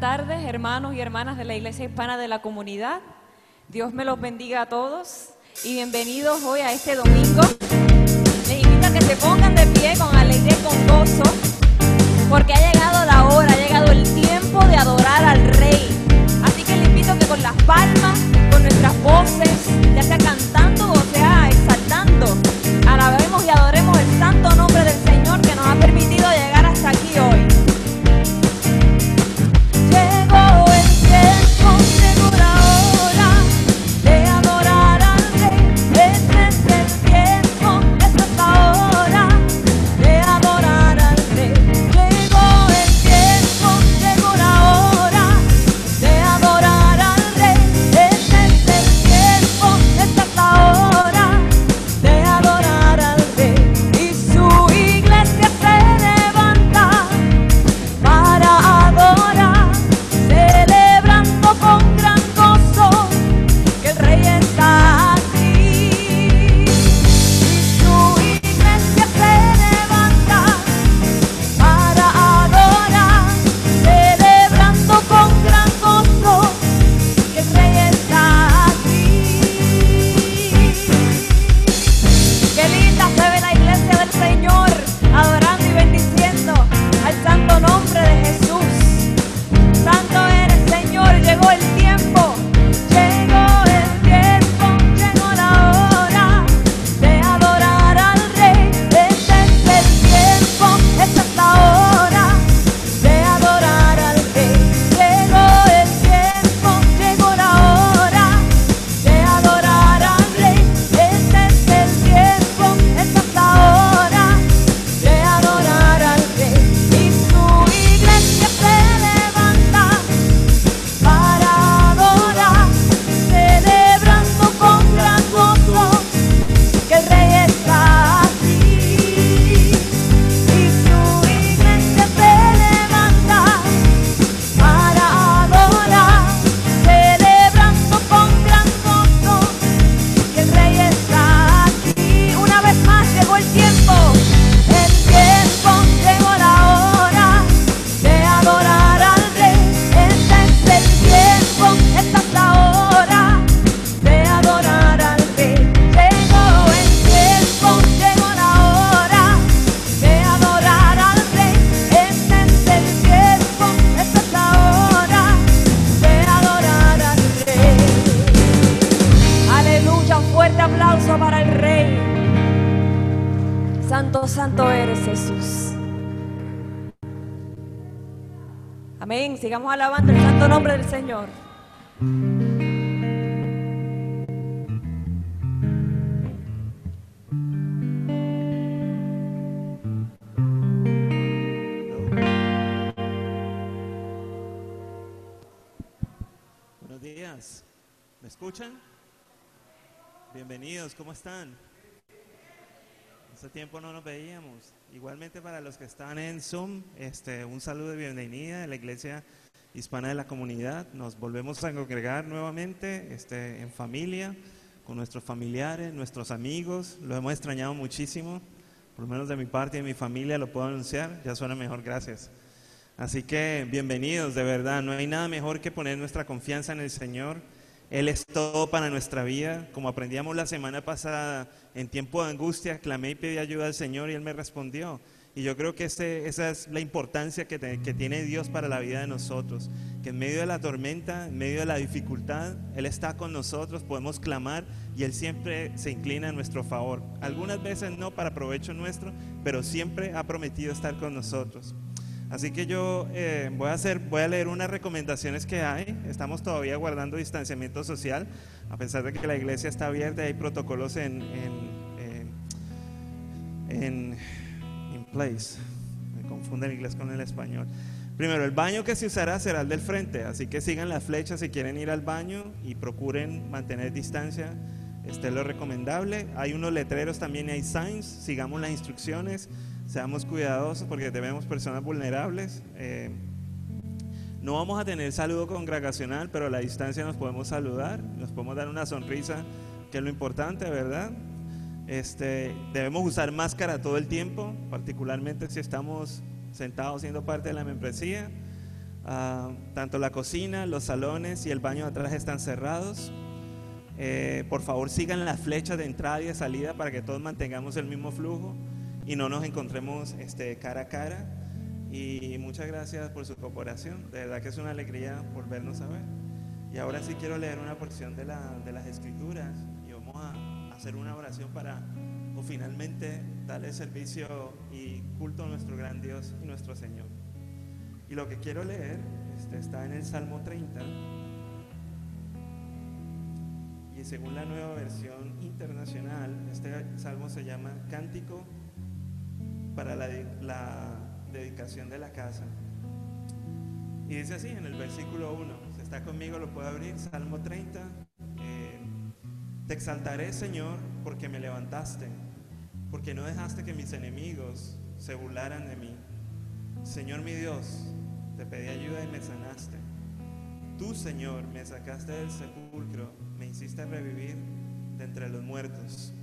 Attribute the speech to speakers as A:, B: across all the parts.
A: tardes, hermanos y hermanas de la Iglesia Hispana de la Comunidad. Dios me los bendiga a todos y bienvenidos hoy a este domingo. Les invito a que se pongan de pie con alegría y con gozo, porque ha llegado la hora, ha llegado el tiempo de adorar al Rey. Así que les invito a que con las palmas, con nuestras voces, ya sea cantando alabando el santo nombre del Señor.
B: Buenos días. ¿Me escuchan? Bienvenidos, ¿cómo están? Hace tiempo no nos veíamos. Igualmente para los que están en Zoom, este, un saludo de bienvenida de la Iglesia Hispana de la Comunidad. Nos volvemos a congregar nuevamente este, en familia, con nuestros familiares, nuestros amigos. Lo hemos extrañado muchísimo. Por lo menos de mi parte y de mi familia lo puedo anunciar. Ya suena mejor, gracias. Así que bienvenidos, de verdad. No hay nada mejor que poner nuestra confianza en el Señor. Él es todo para nuestra vida. Como aprendíamos la semana pasada, en tiempo de angustia, clamé y pedí ayuda al Señor y Él me respondió. Y yo creo que ese- esa es la importancia que, tiene Dios para la vida de nosotros. Que en medio de la tormenta, en medio de la dificultad, Él está con nosotros, podemos clamar y Él siempre se inclina a nuestro favor. Algunas veces no para provecho nuestro, pero siempre ha prometido estar con nosotros. Así que yo eh, voy, a hacer, voy a leer unas recomendaciones que hay. Estamos todavía guardando distanciamiento social, a pesar de que la iglesia está abierta y hay protocolos en, in place. Me confunde el inglés con el español. Primero, el baño que se usará será el del frente, así que sigan las flechas si quieren ir al baño y procuren mantener distancia. Este es lo recomendable. Hay unos letreros también, hay signs. Sigamos las instrucciones. Seamos cuidadosos porque tenemos personas vulnerables. Eh, no vamos a tener saludo congregacional, pero a la distancia nos podemos saludar, nos podemos dar una sonrisa, que es lo importante, ¿verdad? Este, debemos usar máscara todo el tiempo, particularmente si estamos sentados siendo parte de la membresía. Ah, tanto la cocina, los salones y el baño atrás están cerrados. Eh, por favor sigan la flecha de entrada y de salida para que todos mantengamos el mismo flujo y no nos encontremos este, cara a cara. Y muchas gracias por su cooperación. De verdad que es una alegría por vernos a ver. Y ahora sí quiero leer una porción de, la, de las escrituras y vamos a hacer una oración para o finalmente darle servicio y culto a nuestro gran Dios y nuestro Señor. Y lo que quiero leer este, está en el Salmo 30 y según la nueva versión internacional, este salmo se llama Cántico para la, dedicación de la casa. Y dice así en el versículo 1, si está conmigo lo puedo abrir, Salmo 30. Te exaltaré, Señor, porque me levantaste, porque no dejaste que mis enemigos se burlaran de mí. Señor mi Dios, te pedí ayuda y me sanaste. Tú, Señor, me sacaste del sepulcro, me hiciste revivir de entre los muertos.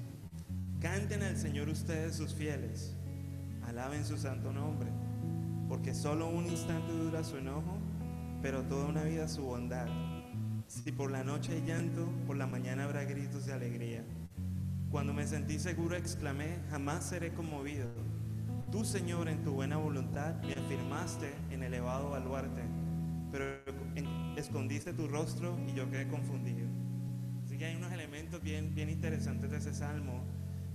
B: Canten al Señor ustedes sus fieles, alaben su santo nombre, porque solo un instante dura su enojo, pero toda una vida su bondad. Si por la noche hay llanto, por la mañana habrá gritos de alegría. Cuando me sentí seguro exclamé, jamás seré conmovido. Tú, Señor, en tu buena voluntad me afirmaste en elevado baluarte, pero escondiste tu rostro y yo quedé confundido. Así que hay unos elementos bien, bien interesantes de ese salmo.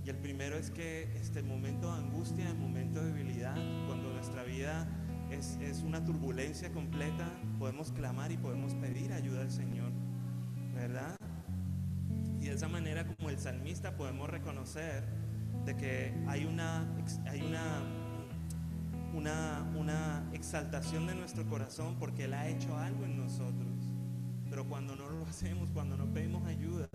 B: Y el primero es que este momento de angustia, el momento de debilidad, cuando nuestra vida es, es una turbulencia completa, podemos clamar y podemos pedir ayuda al Señor, ¿verdad? Y de esa manera como el salmista podemos reconocer de que hay una, hay una una, una exaltación de nuestro corazón porque Él ha hecho algo en nosotros. Pero cuando no lo hacemos, cuando no pedimos ayuda,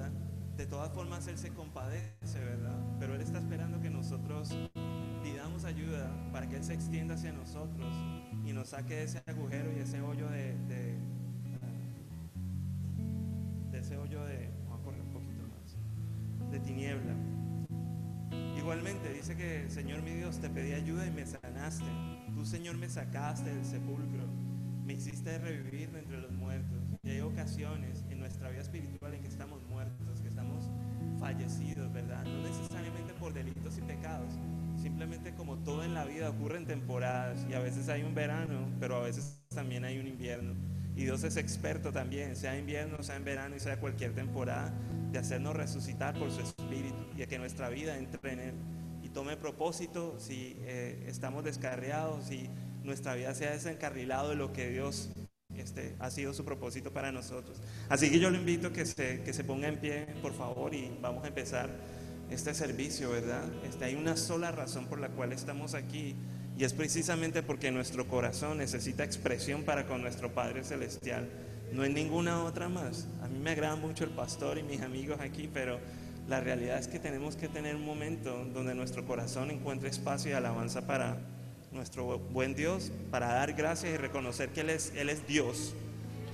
B: de todas formas Él se compadece, ¿verdad? Pero Él está esperando que nosotros pidamos ayuda para que Él se extienda hacia nosotros y nos saque de ese agujero y ese hoyo de, de, de ese hoyo de, vamos a correr un poquito más, de tiniebla. Igualmente dice que, Señor mi Dios, te pedí ayuda y me sanaste. Tú, Señor, me sacaste del sepulcro. Me hiciste revivir entre los muertos. Y hay ocasiones en nuestra vida espiritual en que estamos muertos, que estamos fallecidos, ¿verdad? No necesariamente por delitos y pecados. Simplemente como todo en la vida ocurre en temporadas. Y a veces hay un verano, pero a veces también hay un invierno. Y Dios es experto también, sea invierno, sea en verano y sea cualquier temporada, de hacernos resucitar por su espíritu y de que nuestra vida entre en él y tome propósito si eh, estamos descarriados, si nuestra vida se ha desencarrilado de lo que Dios este, ha sido su propósito para nosotros. Así que yo lo invito que se, que se ponga en pie, por favor, y vamos a empezar este servicio, ¿verdad? Este, hay una sola razón por la cual estamos aquí y es precisamente porque nuestro corazón necesita expresión para con nuestro Padre Celestial. No hay ninguna otra más. A mí me agrada mucho el pastor y mis amigos aquí, pero la realidad es que tenemos que tener un momento donde nuestro corazón encuentre espacio y alabanza para nuestro buen Dios, para dar gracias y reconocer que Él es, Él es Dios,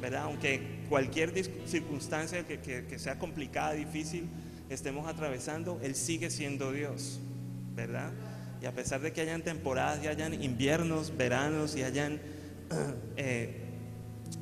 B: ¿verdad? Aunque cualquier circunstancia que, que sea complicada, difícil, estemos atravesando, Él sigue siendo Dios, ¿verdad? Y a pesar de que hayan temporadas y hayan inviernos, veranos y hayan eh,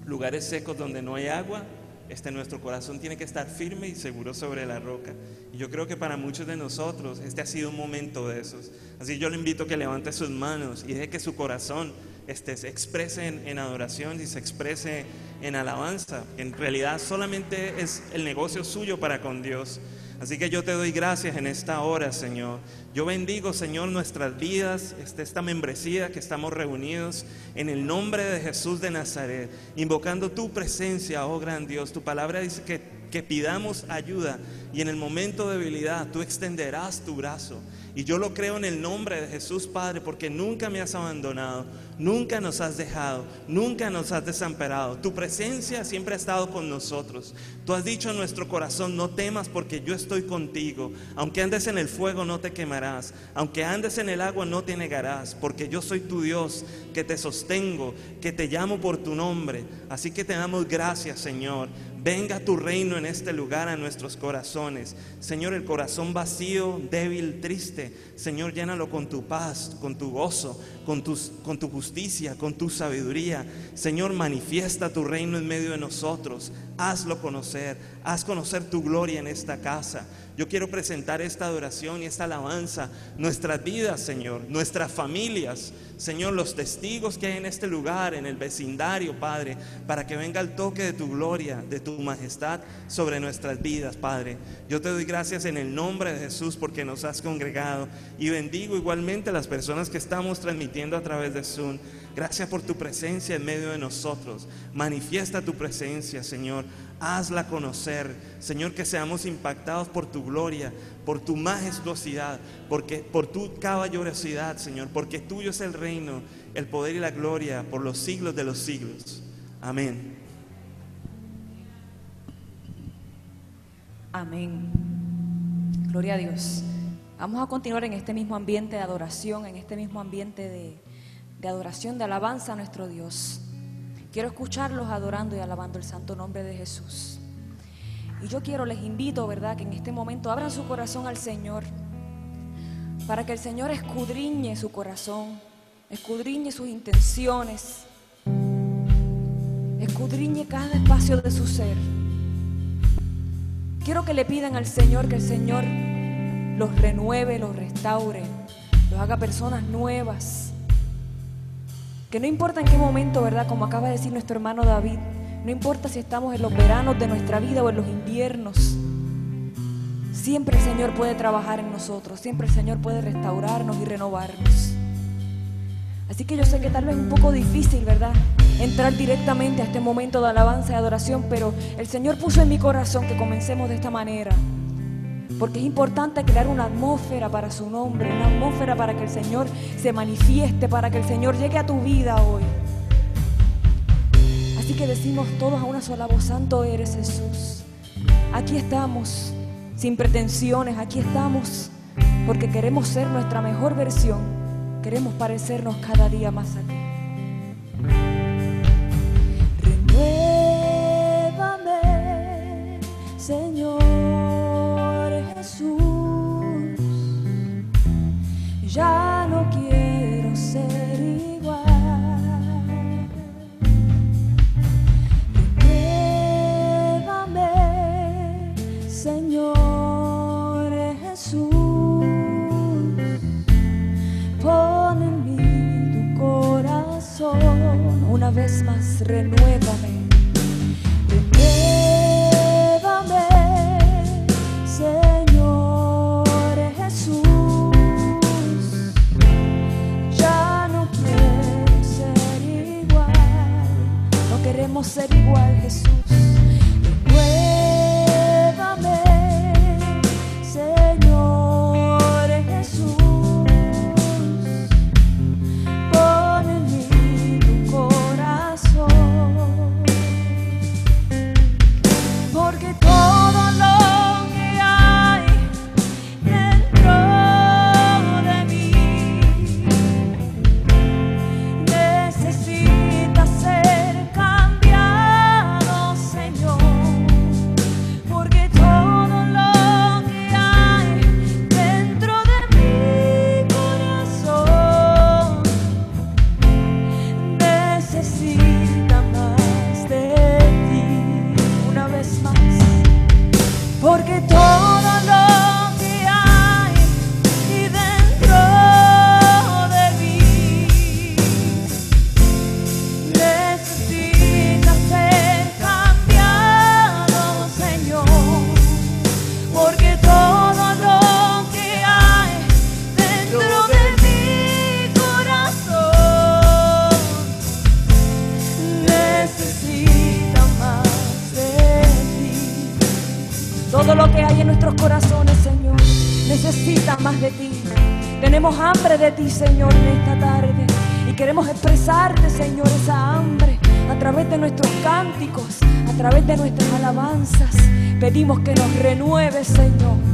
B: lugares secos donde no hay agua, este, nuestro corazón tiene que estar firme y seguro sobre la roca. Y yo creo que para muchos de nosotros este ha sido un momento de esos. Así yo le invito a que levante sus manos y deje que su corazón este, se exprese en, en adoración y se exprese en alabanza. En realidad solamente es el negocio suyo para con Dios. Así que yo te doy gracias en esta hora, Señor. Yo bendigo, Señor, nuestras vidas, este, esta membresía que estamos reunidos en el nombre de Jesús de Nazaret, invocando tu presencia, oh gran Dios. Tu palabra dice que, que pidamos ayuda y en el momento de debilidad tú extenderás tu brazo. Y yo lo creo en el nombre de Jesús, Padre, porque nunca me has abandonado, nunca nos has dejado, nunca nos has desamparado. Tu presencia siempre ha estado con nosotros. Tú has dicho en nuestro corazón, no temas porque yo estoy contigo. Aunque andes en el fuego, no te quemarás. Aunque andes en el agua, no te negarás, porque yo soy tu Dios, que te sostengo, que te llamo por tu nombre. Así que te damos gracias, Señor. Venga tu reino en este lugar a nuestros corazones. Señor, el corazón vacío, débil, triste Señor, llénalo con tu paz, con tu gozo, con, tus, con tu justicia, con tu sabiduría. Señor, manifiesta tu reino en medio de nosotros. Hazlo conocer, haz conocer tu gloria en esta casa. Yo quiero presentar esta adoración y esta alabanza, nuestras vidas, Señor, nuestras familias, Señor, los testigos que hay en este lugar, en el vecindario, Padre, para que venga el toque de tu gloria, de tu majestad sobre nuestras vidas, Padre. Yo te doy gracias en el nombre de Jesús porque nos has congregado y bendigo igualmente a las personas que estamos transmitiendo a través de Zoom. Gracias por tu presencia en medio de nosotros. Manifiesta tu presencia, Señor hazla conocer. Señor, que seamos impactados por tu gloria, por tu majestuosidad, porque, por tu caballerosidad, Señor, porque tuyo es el reino, el poder y la gloria por los siglos de los siglos. Amén.
A: Amén. Gloria a Dios. Vamos a continuar en este mismo ambiente de adoración, en este mismo ambiente de, de adoración, de alabanza a nuestro Dios. Quiero escucharlos adorando y alabando el santo nombre de Jesús. Y yo quiero, les invito, ¿verdad?, que en este momento abran su corazón al Señor, para que el Señor escudriñe su corazón, escudriñe sus intenciones, escudriñe cada espacio de su ser. Quiero que le pidan al Señor que el Señor los renueve, los restaure, los haga personas nuevas que no importa en qué momento, ¿verdad? Como acaba de decir nuestro hermano David, no importa si estamos en los veranos de nuestra vida o en los inviernos, siempre el Señor puede trabajar en nosotros, siempre el Señor puede restaurarnos y renovarnos. Así que yo sé que tal vez es un poco difícil, ¿verdad? Entrar directamente a este momento de alabanza y adoración, pero el Señor puso en mi corazón que comencemos de esta manera. Porque es importante crear una atmósfera para su nombre, una atmósfera para que el Señor se manifieste, para que el Señor llegue a tu vida hoy. Así que decimos todos a una sola voz, Santo eres Jesús. Aquí estamos, sin pretensiones, aquí estamos, porque queremos ser nuestra mejor versión, queremos parecernos cada día más a ti. Renuévame, Señor. Jesús, ya no quiero ser igual. Renuévame, Señor Jesús, pon en mí tu corazón, una vez más renuévame. Señor, en esta tarde. Y queremos expresarte, Señor, esa hambre a través de nuestros cánticos, a través de nuestras alabanzas. Pedimos que nos renueves, Señor.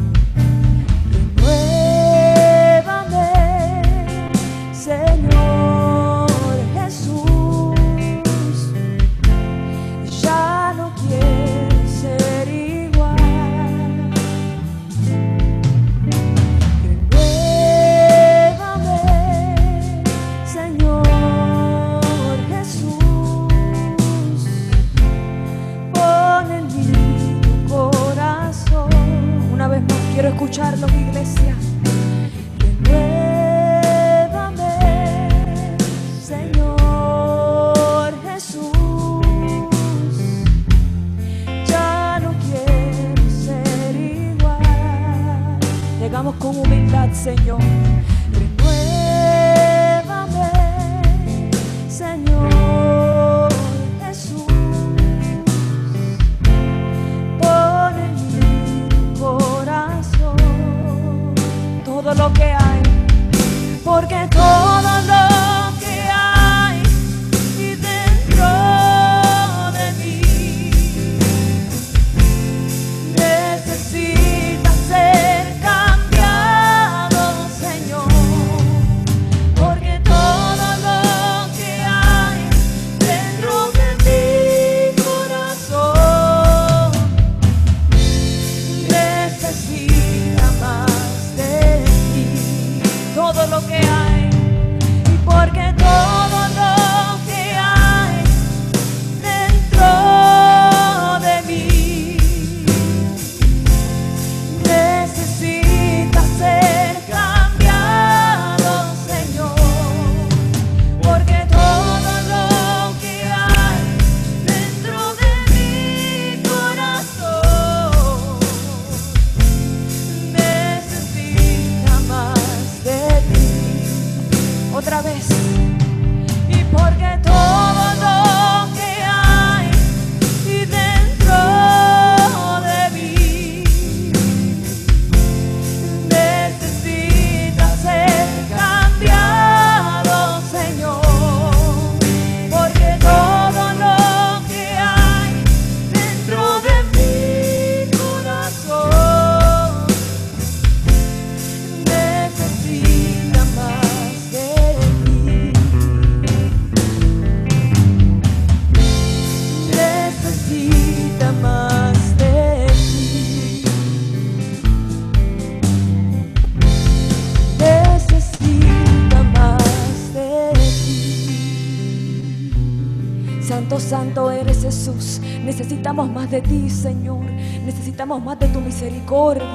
A: De ti, Señor. Necesitamos más de tu misericordia.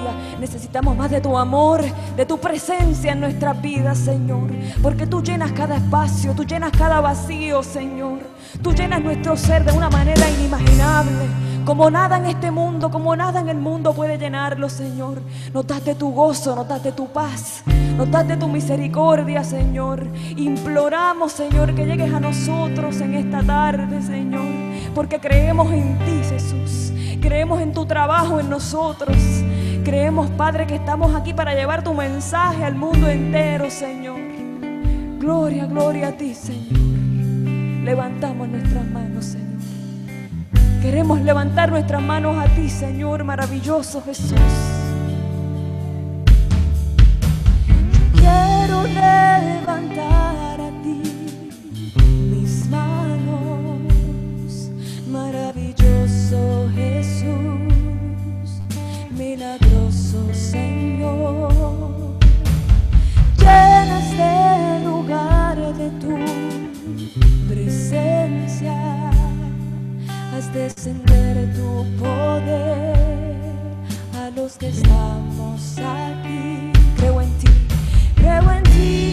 A: Necesitamos más de tu amor, de tu presencia en nuestra vida, Señor. Porque tú llenas cada espacio, tú llenas cada vacío, Señor. Tú llenas nuestro ser de una manera inimaginable. Como nada en este mundo, como nada en el mundo puede llenarlo, Señor. De tu gozo, de tu paz, de tu misericordia, Señor. Imploramos, Señor, que llegues a nosotros en esta tarde, Señor. Porque creemos en ti, Jesús. Creemos en tu trabajo en nosotros. Creemos, Padre, que estamos aquí para llevar tu mensaje al mundo entero, Señor. Gloria, gloria a ti, Señor. Levantamos nuestras manos, Señor. Queremos levantar nuestras manos a ti, Señor, maravilloso Jesús. Quiero levantar Descender tu poder a los que estamos aquí. Creo en ti, creo en ti.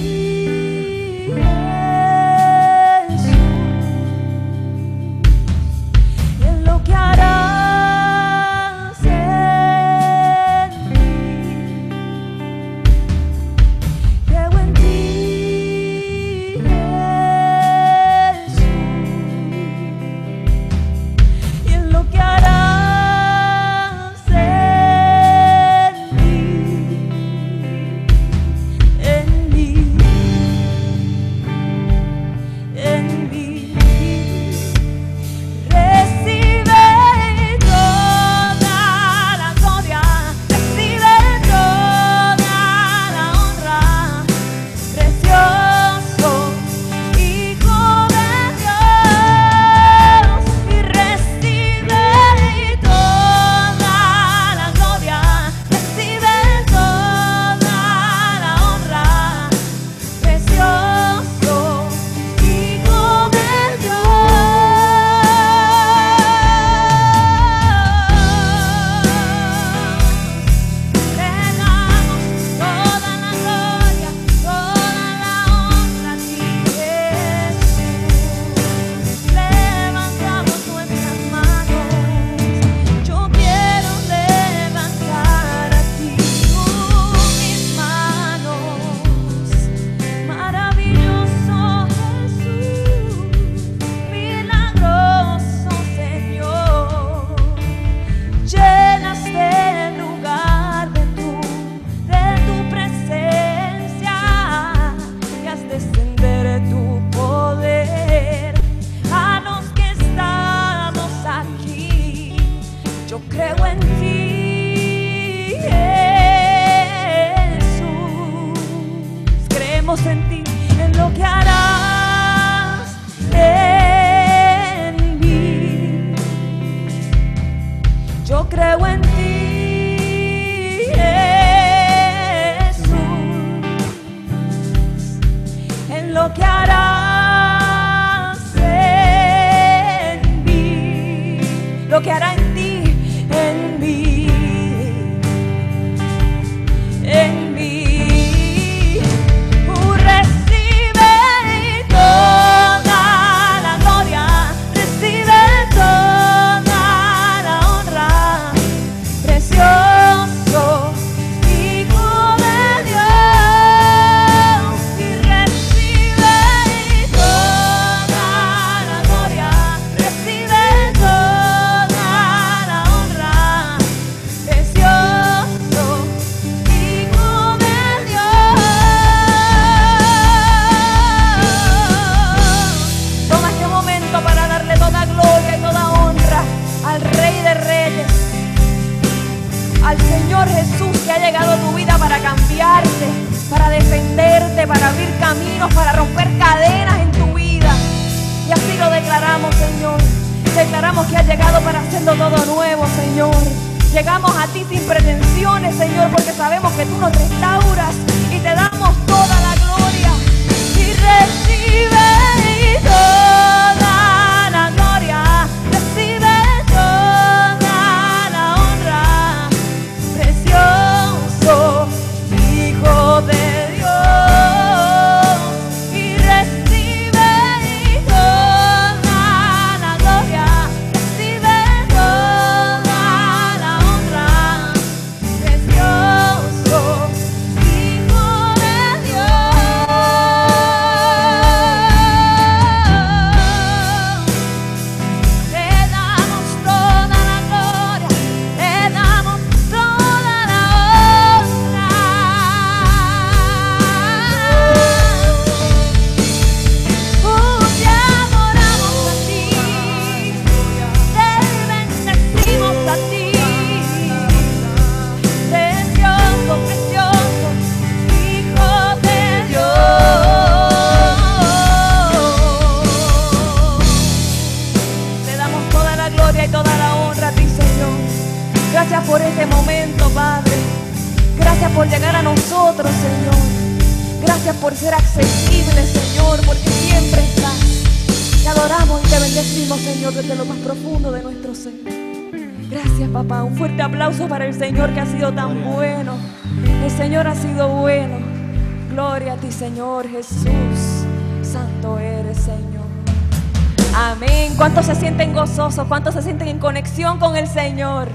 A: con el Señor.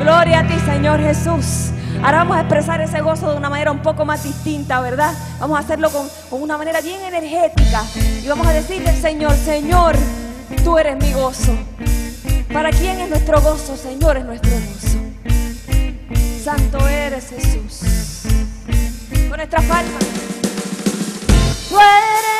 A: Gloria a ti, Señor Jesús. Ahora vamos a expresar ese gozo de una manera un poco más distinta, ¿verdad? Vamos a hacerlo con, una manera bien energética. Y vamos a decirle, al Señor, Señor, tú eres mi gozo. ¿Para quién es nuestro gozo? Señor, es nuestro gozo. Santo eres Jesús. Con nuestras palmas. Tú eres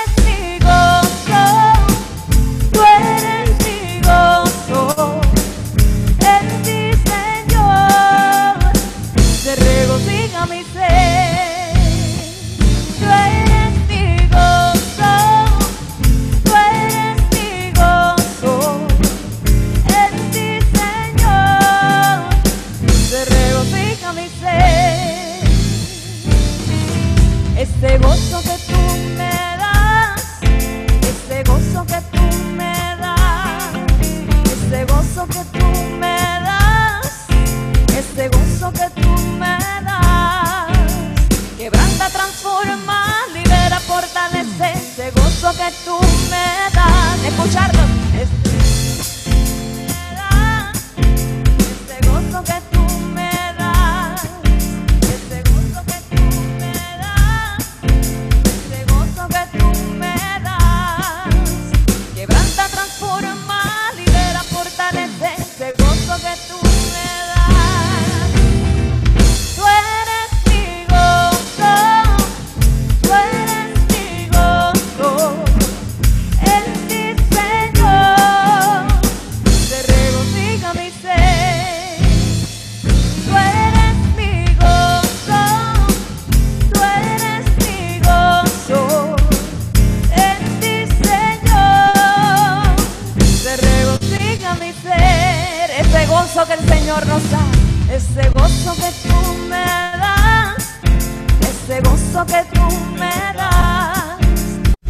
A: gozo que tú me das,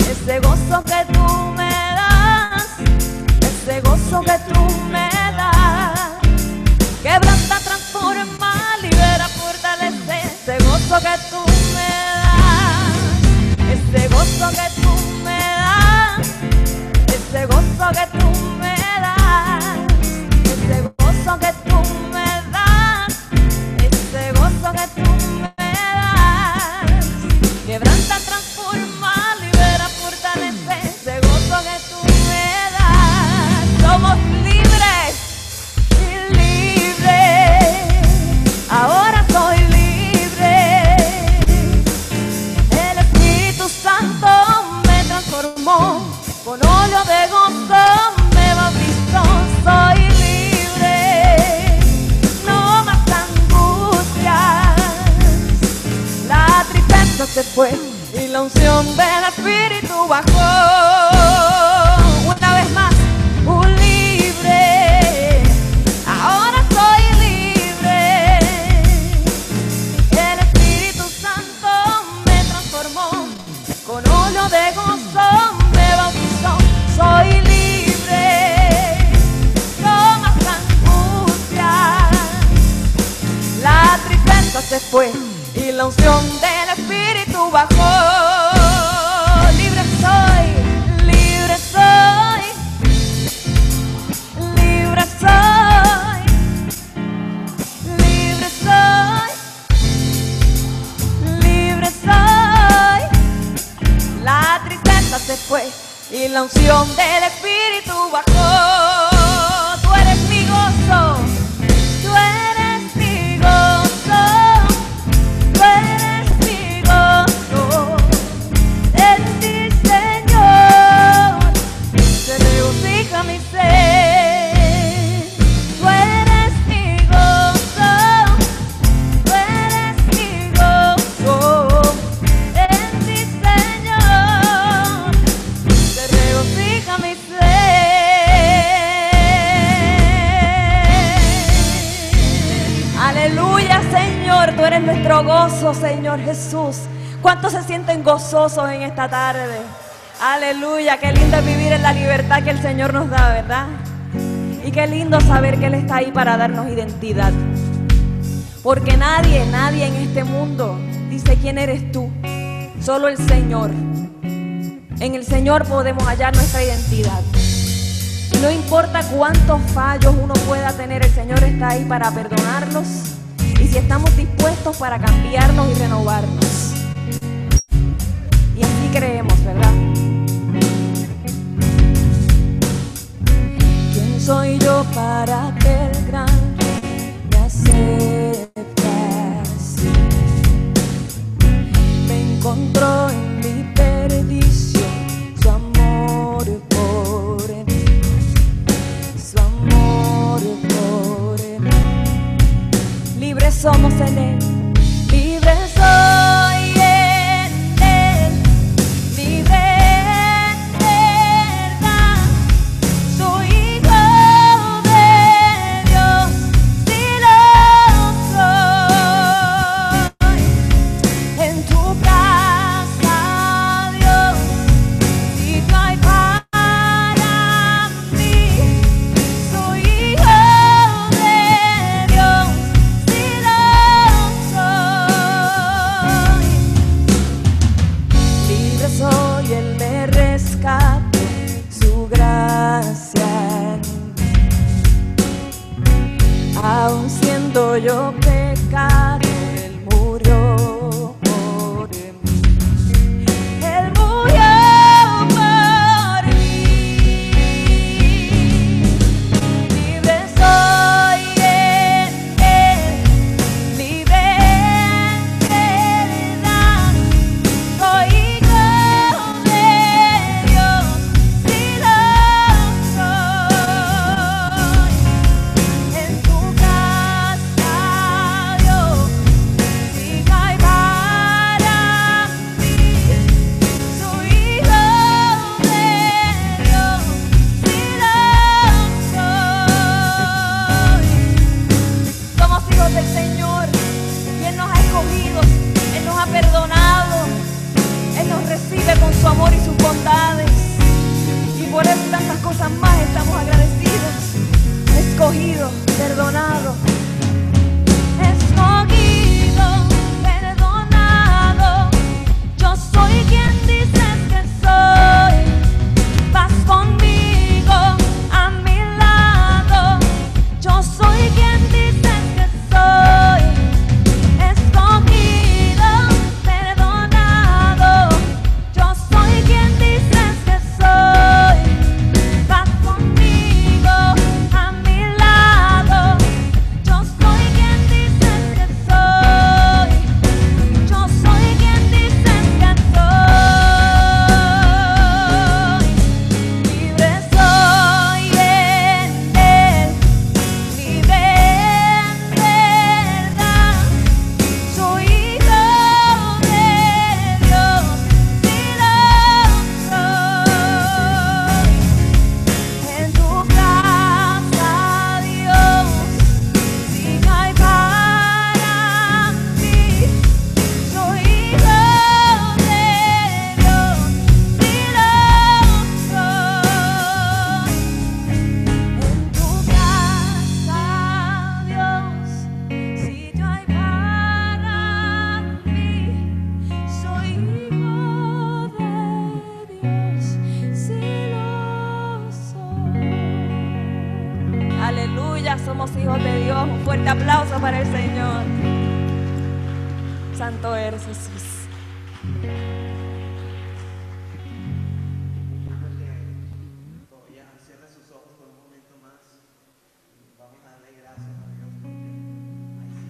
A: ese gozo que tú me das. ahí para darnos identidad. Porque nadie, nadie en este mundo dice quién eres tú, solo el Señor. En el Señor podemos hallar nuestra identidad. No importa cuántos fallos uno pueda tener, el Señor está ahí para perdonarlos y si estamos dispuestos para cambiarnos y renovarnos. somos el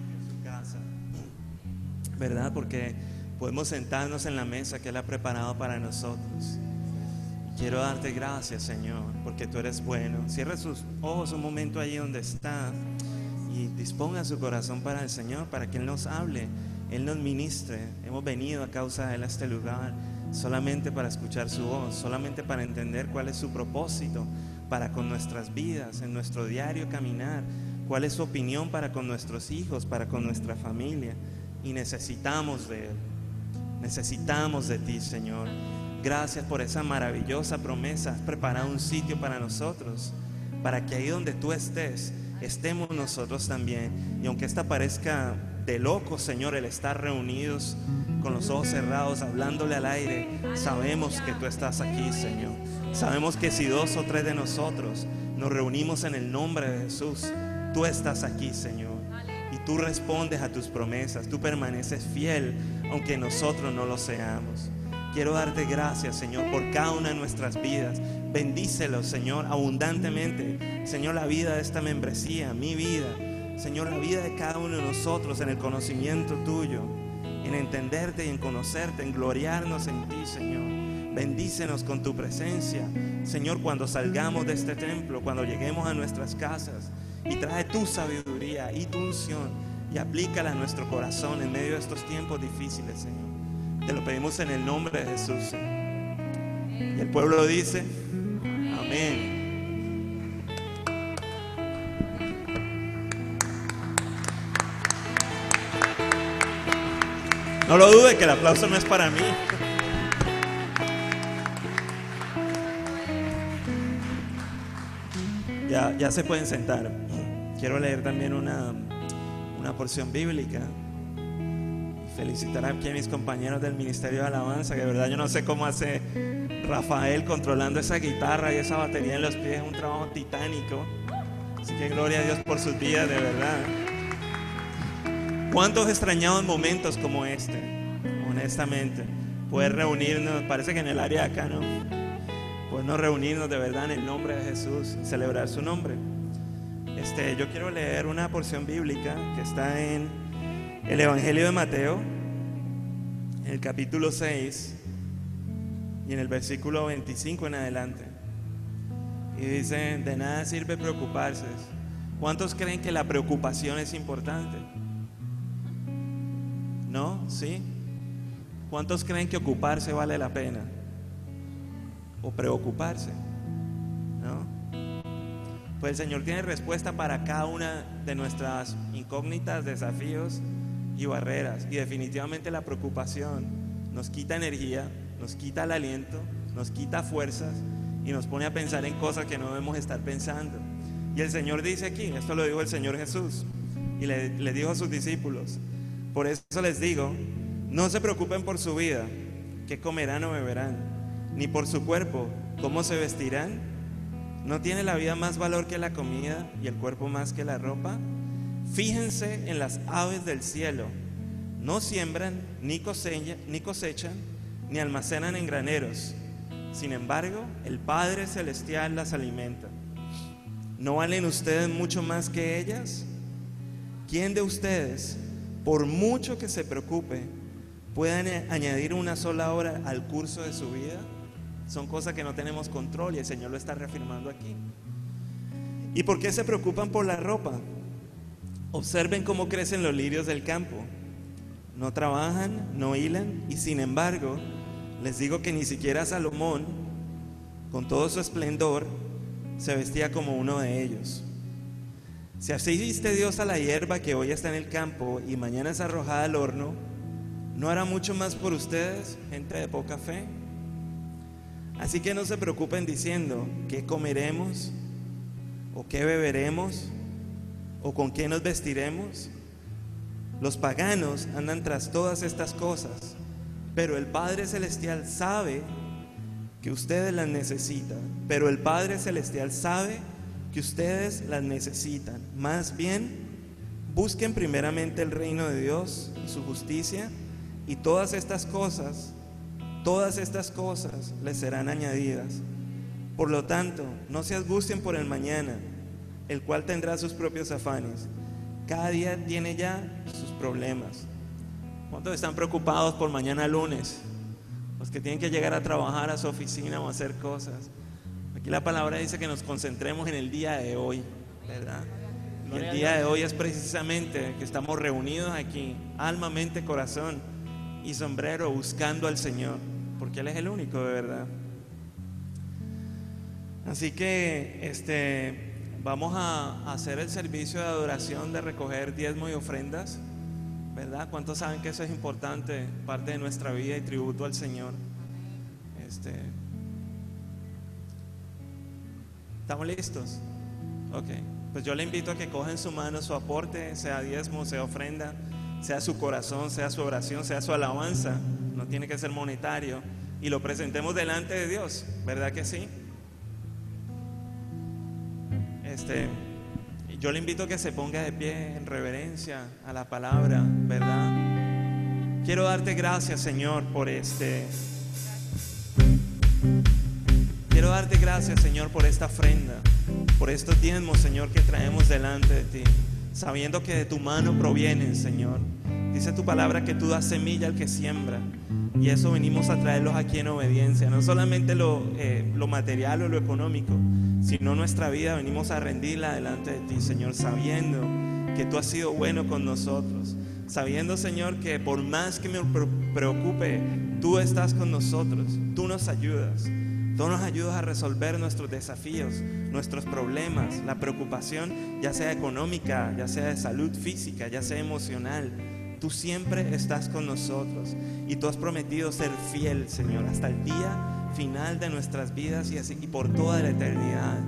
B: en su casa. ¿Verdad? Porque podemos sentarnos en la mesa que Él ha preparado para nosotros. Quiero darte gracias, Señor, porque tú eres bueno. Cierra sus ojos un momento allí donde está y disponga su corazón para el Señor, para que Él nos hable, Él nos ministre. Hemos venido a causa de Él a este lugar solamente para escuchar su voz, solamente para entender cuál es su propósito para con nuestras vidas, en nuestro diario caminar, cuál es su opinión para con nuestros hijos, para con nuestra familia. Y necesitamos de Él, necesitamos de ti, Señor. Gracias por esa maravillosa promesa. Has preparado un sitio para nosotros, para que ahí donde tú estés, estemos nosotros también. Y aunque esta parezca de loco, Señor, el estar reunidos con los ojos cerrados, hablándole al aire, sabemos que tú estás aquí, Señor. Sabemos que si dos o tres de nosotros nos reunimos en el nombre de Jesús, tú estás aquí, Señor. Y tú respondes a tus promesas, tú permaneces fiel, aunque nosotros no lo seamos. Quiero darte gracias, Señor, por cada una de nuestras vidas. Bendícelo, Señor, abundantemente. Señor, la vida de esta membresía, mi vida. Señor, la vida de cada uno de nosotros en el conocimiento tuyo, en entenderte y en conocerte, en gloriarnos en ti, Señor. Bendícenos con tu presencia, Señor, cuando salgamos de este templo, cuando lleguemos a nuestras casas. Y trae tu sabiduría y tu unción y aplícala a nuestro corazón en medio de estos tiempos difíciles, Señor. Te lo pedimos en el nombre de Jesús. Y el pueblo dice, amén. No lo dude que el aplauso no es para mí. Ya, ya se pueden sentar. Quiero leer también una, una porción bíblica. Felicitar aquí a mis compañeros del Ministerio de Alabanza, que de verdad yo no sé cómo hace Rafael controlando esa guitarra y esa batería en los pies, es un trabajo titánico. Así que gloria a Dios por sus días, de verdad. ¿Cuántos extrañaban momentos como este? Honestamente, poder reunirnos, parece que en el área de acá, ¿no? Podernos reunirnos de verdad en el nombre de Jesús, celebrar su nombre. Este, yo quiero leer una porción bíblica que está en el Evangelio de Mateo, en el capítulo 6 y en el versículo 25 en adelante. Y dice, de nada sirve preocuparse. ¿Cuántos creen que la preocupación es importante? ¿No? ¿Sí? ¿Cuántos creen que ocuparse vale la pena? ¿O preocuparse? ¿No? Pues el Señor tiene respuesta para cada una de nuestras incógnitas, desafíos y barreras. Y definitivamente la preocupación nos quita energía, nos quita el aliento, nos quita fuerzas y nos pone a pensar en cosas que no debemos estar pensando. Y el Señor dice aquí, esto lo dijo el Señor Jesús, y le, le dijo a sus discípulos, por eso les digo, no se preocupen por su vida, qué comerán o beberán, ni por su cuerpo, cómo se vestirán. ¿No tiene la vida más valor que la comida y el cuerpo más que la ropa? Fíjense en las aves del cielo. No siembran, ni cosechan, ni, cosechan, ni almacenan en graneros. Sin embargo, el Padre Celestial las alimenta. ¿No valen ustedes mucho más que ellas? ¿Quién de ustedes, por mucho que se preocupe, puede añadir una sola hora al curso de su vida? Son cosas que no tenemos control y el Señor lo está reafirmando aquí. ¿Y por qué se preocupan por la ropa? Observen cómo crecen los lirios del campo. No trabajan, no hilan y sin embargo les digo que ni siquiera Salomón, con todo su esplendor, se vestía como uno de ellos. Si así viste Dios a la hierba que hoy está en el campo y mañana es arrojada al horno, ¿no hará mucho más por ustedes, gente de poca fe? Así que no se preocupen diciendo qué comeremos o qué beberemos o con qué nos vestiremos. Los paganos andan tras todas estas cosas, pero el Padre Celestial sabe que ustedes las necesitan, pero el Padre Celestial sabe que ustedes las necesitan. Más bien, Busquen primeramente el reino de Dios y su justicia y todas estas cosas, todas estas cosas les serán añadidas. Por lo tanto, no se angustien por el mañana, el cual tendrá sus propios afanes. Cada día tiene ya sus problemas. ¿Cuántos están preocupados por mañana lunes? Los que tienen que llegar a trabajar a su oficina o hacer cosas. Aquí la palabra dice que nos concentremos en el día de hoy, ¿verdad? Y el día de hoy es precisamente que estamos reunidos aquí, alma, mente, corazón y sombrero, buscando al Señor, porque Él es el único de verdad. Así que este, vamos a hacer el servicio de adoración de recoger diezmo y ofrendas, ¿verdad? ¿Cuántos saben que eso es importante, parte de nuestra vida y tributo al Señor? Este, ¿Estamos listos? Ok. Pues yo le invito a que coja en su mano su aporte, sea diezmo, sea ofrenda, sea su corazón, sea su oración, sea su alabanza. No tiene que ser monetario. Y lo presentemos delante de Dios, ¿verdad que sí? Este, yo le invito a que se ponga de pie en reverencia a la palabra, ¿verdad? Quiero darte gracias, Señor, por este. Quiero darte gracias, Señor, por esta ofrenda, por estos diezmos, Señor, que traemos delante de ti, sabiendo que de tu mano provienen, Señor. Dice tu palabra que tú das semilla al que siembra. Y eso venimos a traerlos aquí en obediencia. No solamente lo, eh, lo material o lo económico, sino nuestra vida venimos a rendirla delante de ti, Señor, sabiendo que tú has sido bueno con nosotros. Sabiendo, Señor, que por más que me preocupe, tú estás con nosotros, tú nos ayudas. Tú nos ayudas a resolver nuestros desafíos, nuestros problemas, la preocupación, ya sea económica, ya sea de salud física, ya sea emocional. Tú siempre estás con nosotros y tú has prometido ser fiel, Señor, hasta el día final de nuestras vidas y, por toda la eternidad.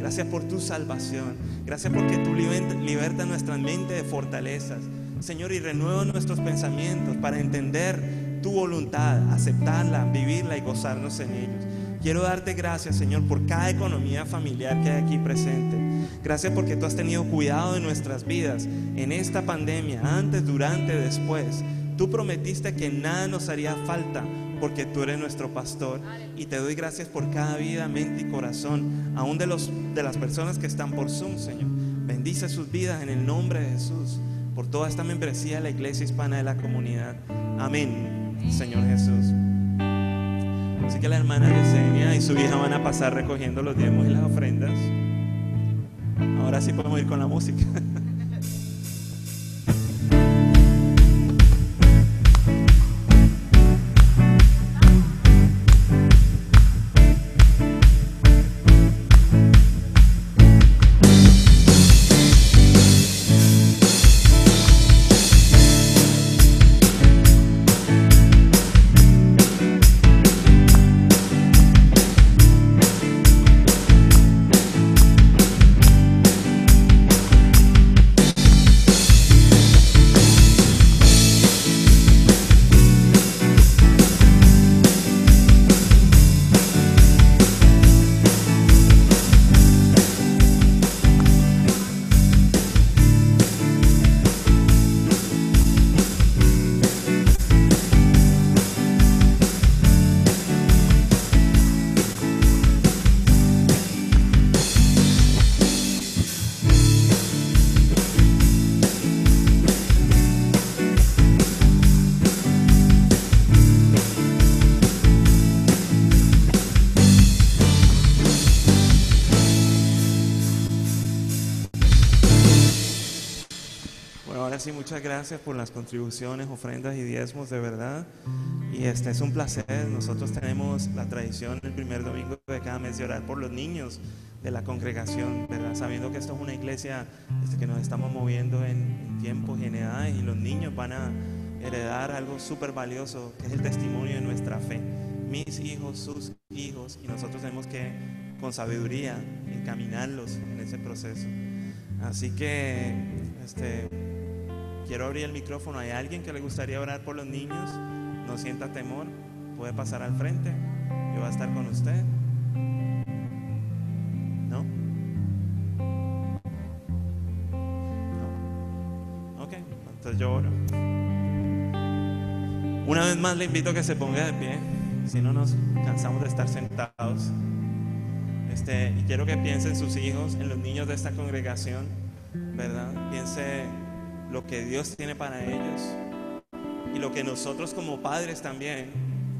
B: Gracias por tu salvación. Gracias porque tú libertas nuestra mente de fortalezas. Señor, y renueva nuestros pensamientos para entender tu voluntad, aceptarla, vivirla y gozarnos en ellos. Quiero darte gracias, Señor, por cada economía familiar que hay aquí presente. Gracias porque tú has tenido cuidado de nuestras vidas en esta pandemia, antes, durante, después. Tú prometiste que nada nos haría falta porque tú eres nuestro pastor. Y te doy gracias por cada vida, mente y corazón, aún de, los, de las personas que están por Zoom, Señor. Bendice sus vidas en el nombre de Jesús, por toda esta membresía de la iglesia hispana de la comunidad. Amén, Señor Jesús. Así que la hermana Yesenia y su hija van a pasar recogiendo los diezmos y las ofrendas. Ahora sí podemos ir con la música. gracias por las contribuciones, ofrendas y diezmos, de verdad. Y este es un placer. Nosotros tenemos la tradición el primer domingo de cada mes de orar por los niños de la congregación, ¿verdad? Sabiendo que esto es una iglesia desde que nos estamos moviendo en, tiempos y en edades y los niños van a heredar algo súper valioso, que es el testimonio de nuestra fe. Mis hijos, sus hijos, y nosotros tenemos que, con sabiduría, encaminarlos en ese proceso. Así que, este, Quiero abrir el micrófono. ¿Hay alguien que le gustaría orar por los niños? No sienta temor. Puede pasar al frente. Yo voy a estar con usted. ¿No? mientras yo oro. Una vez más le invito a que se ponga de pie, si no nos cansamos de estar sentados. Este, y quiero que piense en sus hijos, en los niños de esta congregación, ¿verdad? Piense lo que Dios tiene para ellos y lo que nosotros como padres también,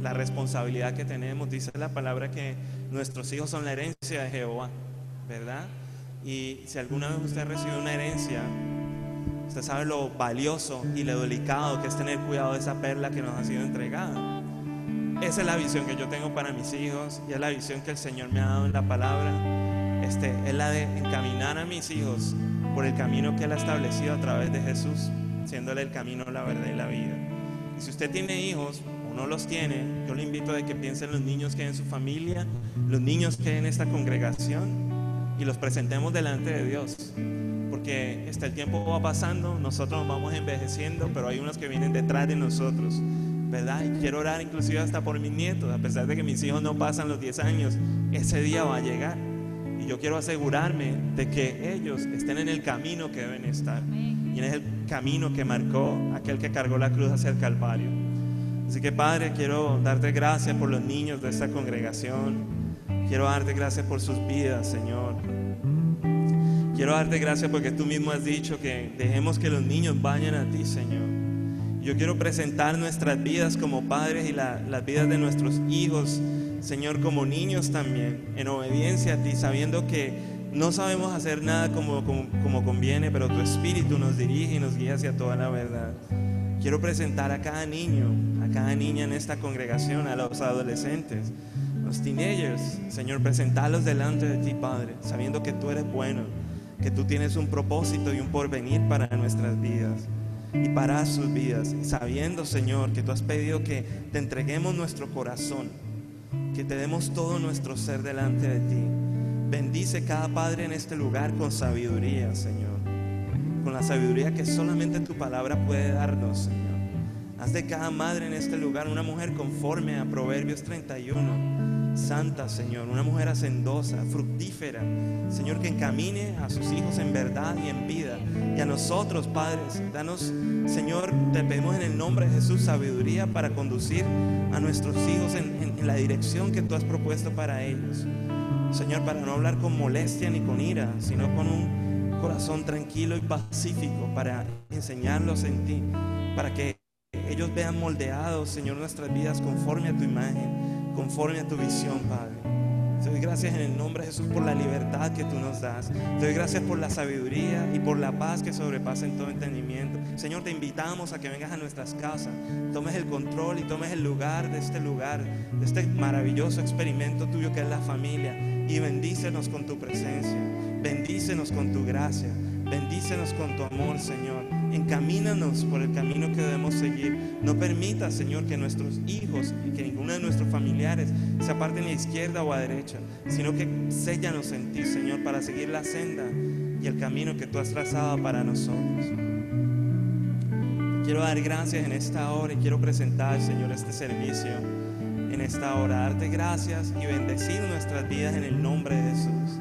B: la responsabilidad que tenemos. Dice la palabra que nuestros hijos son la herencia de Jehová, ¿verdad? Y si alguna vez usted recibió una herencia, usted sabe lo valioso y lo delicado que es tener cuidado de esa perla que nos ha sido entregada. Esa es la visión que yo tengo para mis hijos y es la visión que el Señor me ha dado en la palabra. Este, es la de encaminar a mis hijos por el camino que Él ha establecido a través de Jesús, siéndole el camino, la verdad y la vida. Y si usted tiene hijos o no los tiene, yo le invito a que piensen en los niños que hay en su familia, los niños que hay en esta congregación y los presentemos delante de Dios. Porque este, el tiempo va pasando, nosotros nos vamos envejeciendo, pero hay unos que vienen detrás de nosotros ¿verdad? Y quiero orar inclusive hasta por mis nietos, a pesar de que mis hijos no pasan los 10 años, ese día va a llegar. Y yo quiero asegurarme de que ellos estén en el camino que deben estar. Y en el camino que marcó aquel que cargó la cruz hacia el Calvario. Así que Padre, quiero darte gracias por los niños de esta congregación. Quiero darte gracias por sus vidas, Señor. Quiero darte gracias porque tú mismo has dicho que dejemos que los niños vayan a ti, Señor. Yo quiero presentar nuestras vidas como padres y las vidas de nuestros hijos, Señor, como niños también, en obediencia a ti, sabiendo que no sabemos hacer nada como, como, conviene, pero tu Espíritu nos dirige y nos guía hacia toda la verdad. Quiero presentar a cada niño, a cada niña en esta congregación, a los adolescentes, los teenagers, Señor, presentarlos delante de ti, Padre, sabiendo que tú eres bueno, que tú tienes un propósito y un porvenir para nuestras vidas y para sus vidas, sabiendo, Señor, que tú has pedido que te entreguemos nuestro corazón, que te demos todo nuestro ser delante de ti. Bendice cada padre en este lugar con sabiduría, Señor, con la sabiduría que solamente tu palabra puede darnos, Señor. Haz de cada madre en este lugar una mujer conforme a Proverbios 31 santa, Señor, una mujer hacendosa, fructífera, Señor, que encamine a sus hijos en verdad y en vida. Y a nosotros, padres, danos, Señor, te pedimos en el nombre de Jesús sabiduría para conducir a nuestros hijos en, en la dirección que tú has propuesto para ellos. Señor, para no hablar con molestia ni con ira, sino con un corazón tranquilo y pacífico, para enseñarlos en ti, para que ellos vean moldeados, Señor, nuestras vidas conforme a tu imagen conforme a tu visión, Padre. Te doy gracias en el nombre de Jesús por la libertad que tú nos das. Te doy gracias por la sabiduría y por la paz que sobrepasa en todo entendimiento. Señor, te invitamos a que vengas a nuestras casas, tomes el control y tomes el lugar de este lugar, de este maravilloso experimento tuyo que es la familia. Y bendícenos con tu presencia, bendícenos con tu gracia, bendícenos con tu amor, Señor encamínanos por el camino que debemos seguir. No permita, Señor, que nuestros hijos y que ninguno de nuestros familiares se aparten a izquierda o a derecha, sino que séllanos en ti, Señor, para seguir la senda y el camino que tú has trazado para nosotros. Quiero dar gracias en esta hora y quiero presentar, Señor, este servicio en esta hora. Darte gracias y bendecir nuestras vidas en el nombre de Jesús.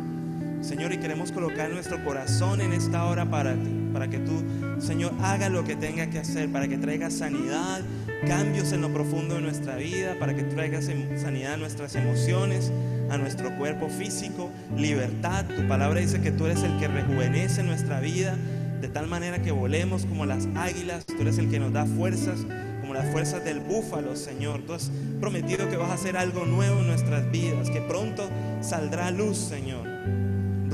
B: Señor, y queremos colocar nuestro corazón en esta hora para ti, para que tú, Señor, haga lo que tenga que hacer, para que traiga sanidad, cambios en lo profundo de nuestra vida, para que traigas sanidad a nuestras emociones, a nuestro cuerpo físico, libertad. Tu palabra dice que tú eres el que rejuvenece nuestra vida, de tal manera que volemos como las águilas, tú eres el que nos da fuerzas como las fuerzas del búfalo, Señor. Tú has prometido que vas a hacer algo nuevo en nuestras vidas, que pronto saldrá luz, Señor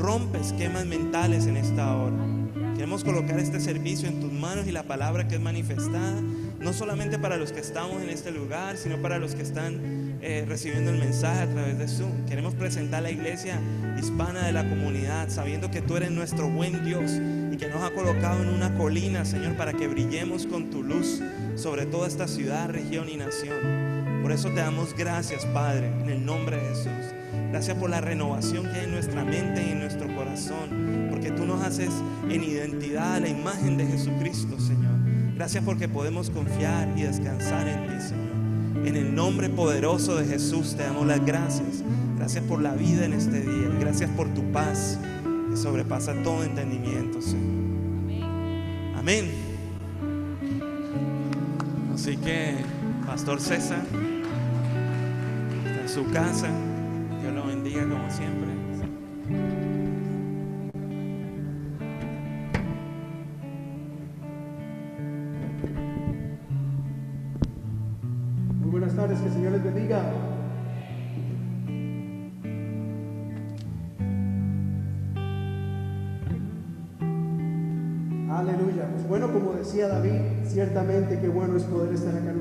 B: rompe esquemas mentales en esta hora. Queremos colocar este servicio en tus manos y la palabra que es manifestada, no solamente para los que estamos en este lugar, sino para los que están eh, recibiendo el mensaje a través de Zoom. Queremos presentar la iglesia hispana de la comunidad, sabiendo que tú eres nuestro buen Dios y que nos ha colocado en una colina, Señor, para que brillemos con tu luz sobre toda esta ciudad, región y nación. Por eso te damos gracias, Padre, en el nombre de Jesús. Gracias por la renovación que hay en nuestra mente y en nuestro corazón. Haces en identidad a la imagen de Jesucristo, Señor. Gracias porque podemos confiar y descansar en ti, Señor. En el nombre poderoso de Jesús te damos las gracias. Gracias por la vida en este día. Gracias por tu paz que sobrepasa todo entendimiento, Señor. Amén. Así que, Pastor César, está en su casa. Dios lo bendiga como siempre.
C: Aleluya. Pues bueno, como decía David, ciertamente qué bueno es poder estar acá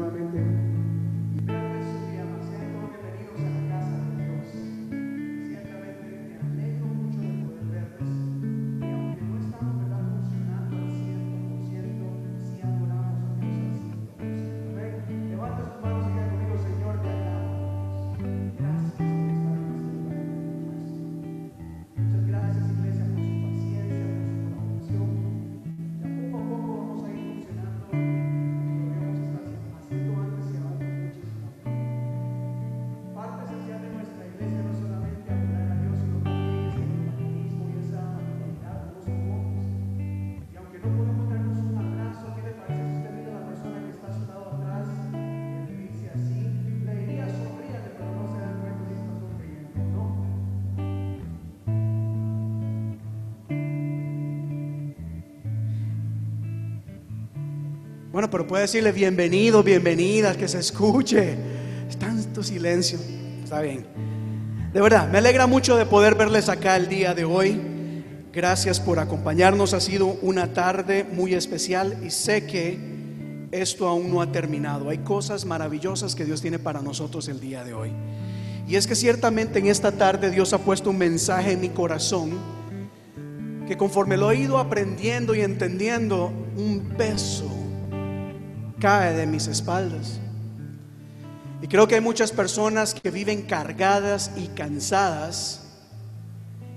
C: Bueno, pero puede decirle bienvenido, bienvenida, que se escuche. Es tanto silencio. Está bien. De verdad, me alegra mucho de poder verles acá el día de hoy. Gracias por acompañarnos. Ha sido una tarde muy especial y sé que esto aún no ha terminado. Hay cosas maravillosas que Dios tiene para nosotros el día de hoy. Y es que ciertamente en esta tarde Dios ha puesto un mensaje en mi corazón que conforme lo he ido aprendiendo y entendiendo, un peso cae de mis espaldas. Y creo que hay muchas personas que viven cargadas y cansadas.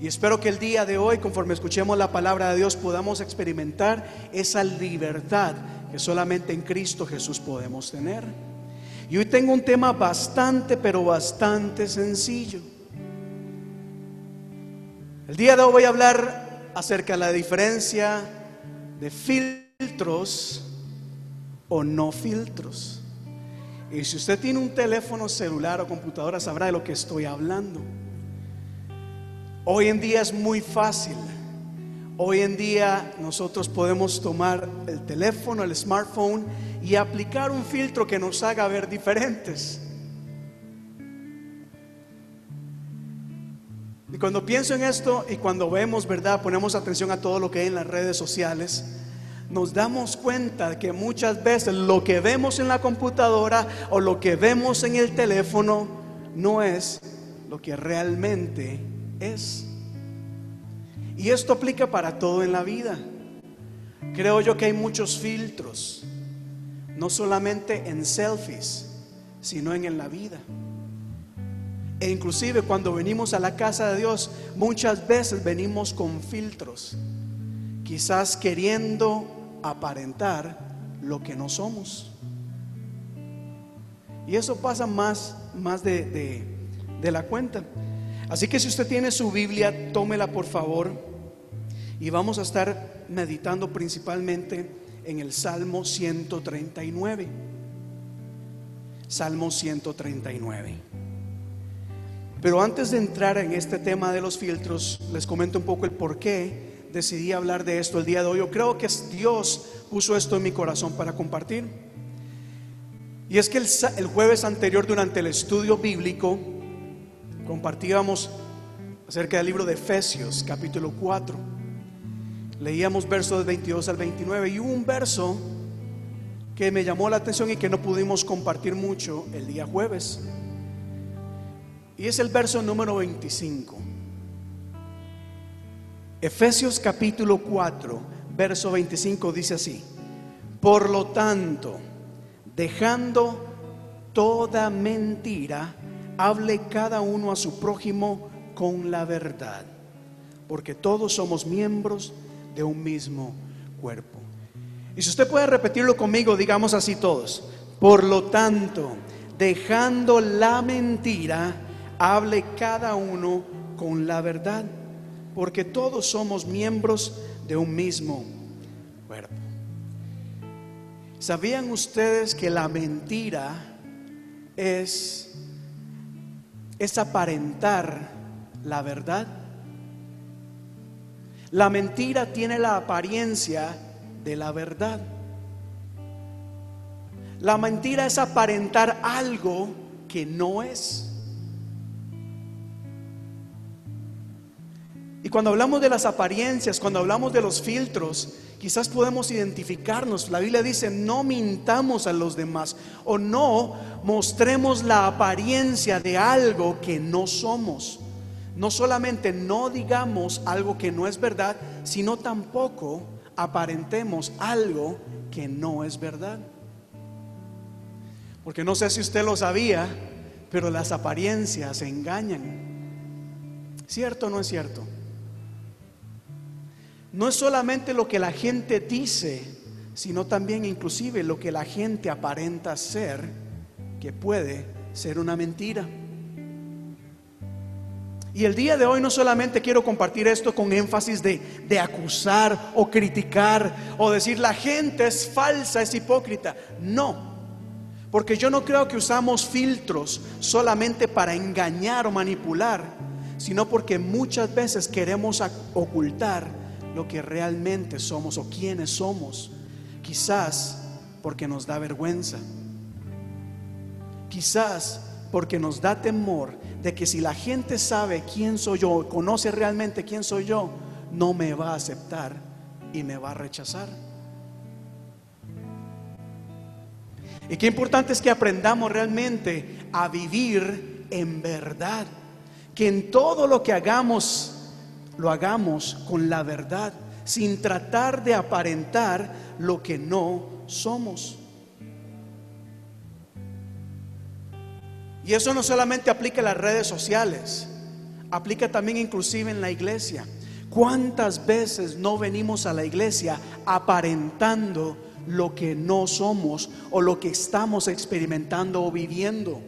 C: Y espero que el día de hoy, conforme escuchemos la palabra de Dios, podamos experimentar esa libertad que solamente en Cristo Jesús podemos tener. Y hoy tengo un tema bastante, pero bastante sencillo. El día de hoy voy a hablar acerca de la diferencia de filtros o no filtros. Y si usted tiene un teléfono celular o computadora, sabrá de lo que estoy hablando. Hoy en día es muy fácil. Hoy en día nosotros podemos tomar el teléfono, el smartphone y aplicar un filtro que nos haga ver diferentes. Y cuando pienso en esto y cuando vemos, ¿verdad? Ponemos atención a todo lo que hay en las redes sociales, nos damos cuenta que muchas veces lo que vemos en la computadora o lo que vemos en el teléfono no es lo que realmente es. Y esto aplica para todo en la vida. Creo yo que hay muchos filtros, no solamente en selfies, sino en, en la vida. E inclusive cuando venimos a la casa de Dios, muchas veces venimos con filtros, quizás queriendo aparentar lo que no somos. Y eso pasa más, más de, de, de la cuenta. Así que si usted tiene su Biblia, tómela por favor. Y vamos a estar meditando principalmente en el Salmo 139. Salmo 139. Pero antes de entrar en este tema de los filtros, les comento un poco el por qué decidí hablar de esto el día de hoy. Yo creo que Dios puso esto en mi corazón para compartir. Y es que el, jueves anterior, durante el estudio bíblico, compartíamos acerca del libro de Efesios, capítulo 4. Leíamos versos 22 al 29 y hubo un verso que me llamó la atención y que no pudimos compartir mucho el día jueves. Y es el verso número 25. Efesios capítulo 4, verso 25 dice así. Por lo tanto, dejando toda mentira, hable cada uno a su prójimo con la verdad, porque todos somos miembros de un mismo cuerpo. Y si usted puede repetirlo conmigo, digamos así todos. Por lo tanto, dejando la mentira, hable cada uno con la verdad, porque todos somos miembros de un mismo cuerpo. ¿Sabían ustedes que la mentira es, es aparentar la verdad? La mentira tiene la apariencia de la verdad. La mentira es aparentar algo que no es. Cuando hablamos de las apariencias, cuando hablamos de los filtros, quizás podemos identificarnos. La Biblia dice, no mintamos a los demás o no mostremos la apariencia de algo que no somos. No solamente no digamos algo que no es verdad, sino tampoco aparentemos algo que no es verdad. Porque no sé si usted lo sabía, pero las apariencias engañan. ¿Cierto o no es cierto? No es solamente lo que la gente dice, sino también inclusive lo que la gente aparenta ser, que puede ser una mentira. Y el día de hoy no solamente quiero compartir esto con énfasis de, de, acusar o criticar o decir la gente es falsa, es hipócrita. No, porque yo no creo que usamos filtros solamente para engañar o manipular, sino porque muchas veces queremos ocultar lo que realmente somos o quiénes somos. Quizás porque nos da vergüenza. Quizás porque nos da temor de que si la gente sabe quién soy yo, conoce realmente quién soy yo, no me va a aceptar y me va a rechazar. Y qué importante es que aprendamos realmente a vivir en verdad. Que en todo lo que hagamos lo hagamos con la verdad, sin tratar de aparentar lo que no somos. Y eso no solamente aplica en las redes sociales, aplica también inclusive en la iglesia. ¿Cuántas veces no venimos a la iglesia aparentando lo que no somos o lo que estamos experimentando o viviendo?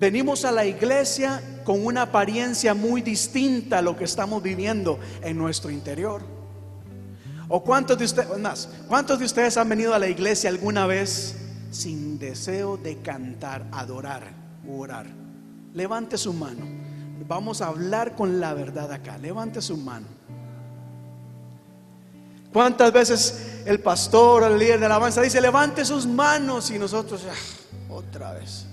C: Venimos a la iglesia con una apariencia muy distinta a lo que estamos viviendo en nuestro interior. ¿O cuántos de ustedes, más, cuántos de ustedes han venido a la iglesia alguna vez sin deseo de cantar, adorar orar? Levante su mano. Vamos a hablar con la verdad acá. Levante su mano. ¿Cuántas veces el pastor el líder de la alabanza dice, levante sus manos y nosotros, ah, otra vez?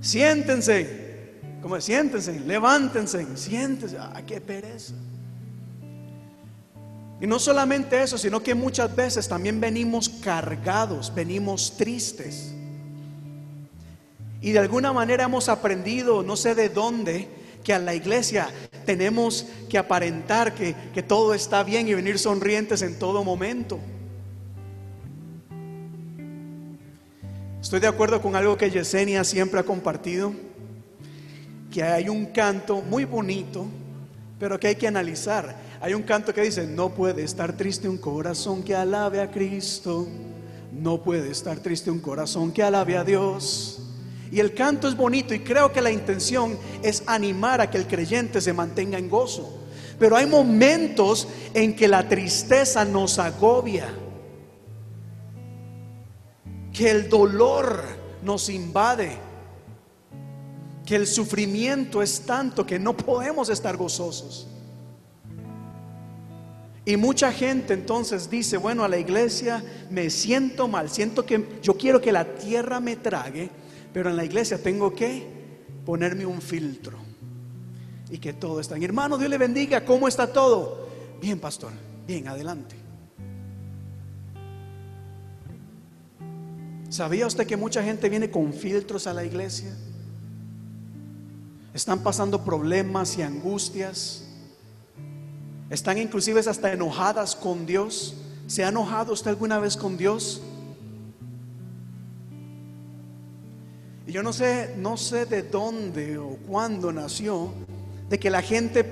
C: Siéntense. Como siéntense, levántense, siéntense. Ay, qué pereza. Y no solamente eso, sino que muchas veces también venimos cargados, venimos tristes. Y de alguna manera hemos aprendido, no sé de dónde, que a la iglesia tenemos que aparentar que, que todo está bien y venir sonrientes en todo momento. Estoy de acuerdo con algo que Yesenia siempre ha compartido, que hay un canto muy bonito, pero que hay que analizar. Hay un canto que dice, no puede estar triste un corazón que alabe a Cristo, no puede estar triste un corazón que alabe a Dios. Y el canto es bonito y creo que la intención es animar a que el creyente se mantenga en gozo. Pero hay momentos en que la tristeza nos agobia que el dolor nos invade, que el sufrimiento es tanto que no podemos estar gozosos. Y mucha gente entonces dice, bueno, a la iglesia me siento mal, siento que yo quiero que la tierra me trague, pero en la iglesia tengo que ponerme un filtro y que todo está bien. Hermano, Dios le bendiga, ¿cómo está todo? Bien, pastor, bien, adelante. ¿Sabía usted que mucha gente viene con filtros a la iglesia? Están pasando problemas y angustias. Están inclusive hasta enojadas con Dios. ¿Se ha enojado usted alguna vez con Dios? Y yo no sé, no sé de dónde o cuándo nació de que la gente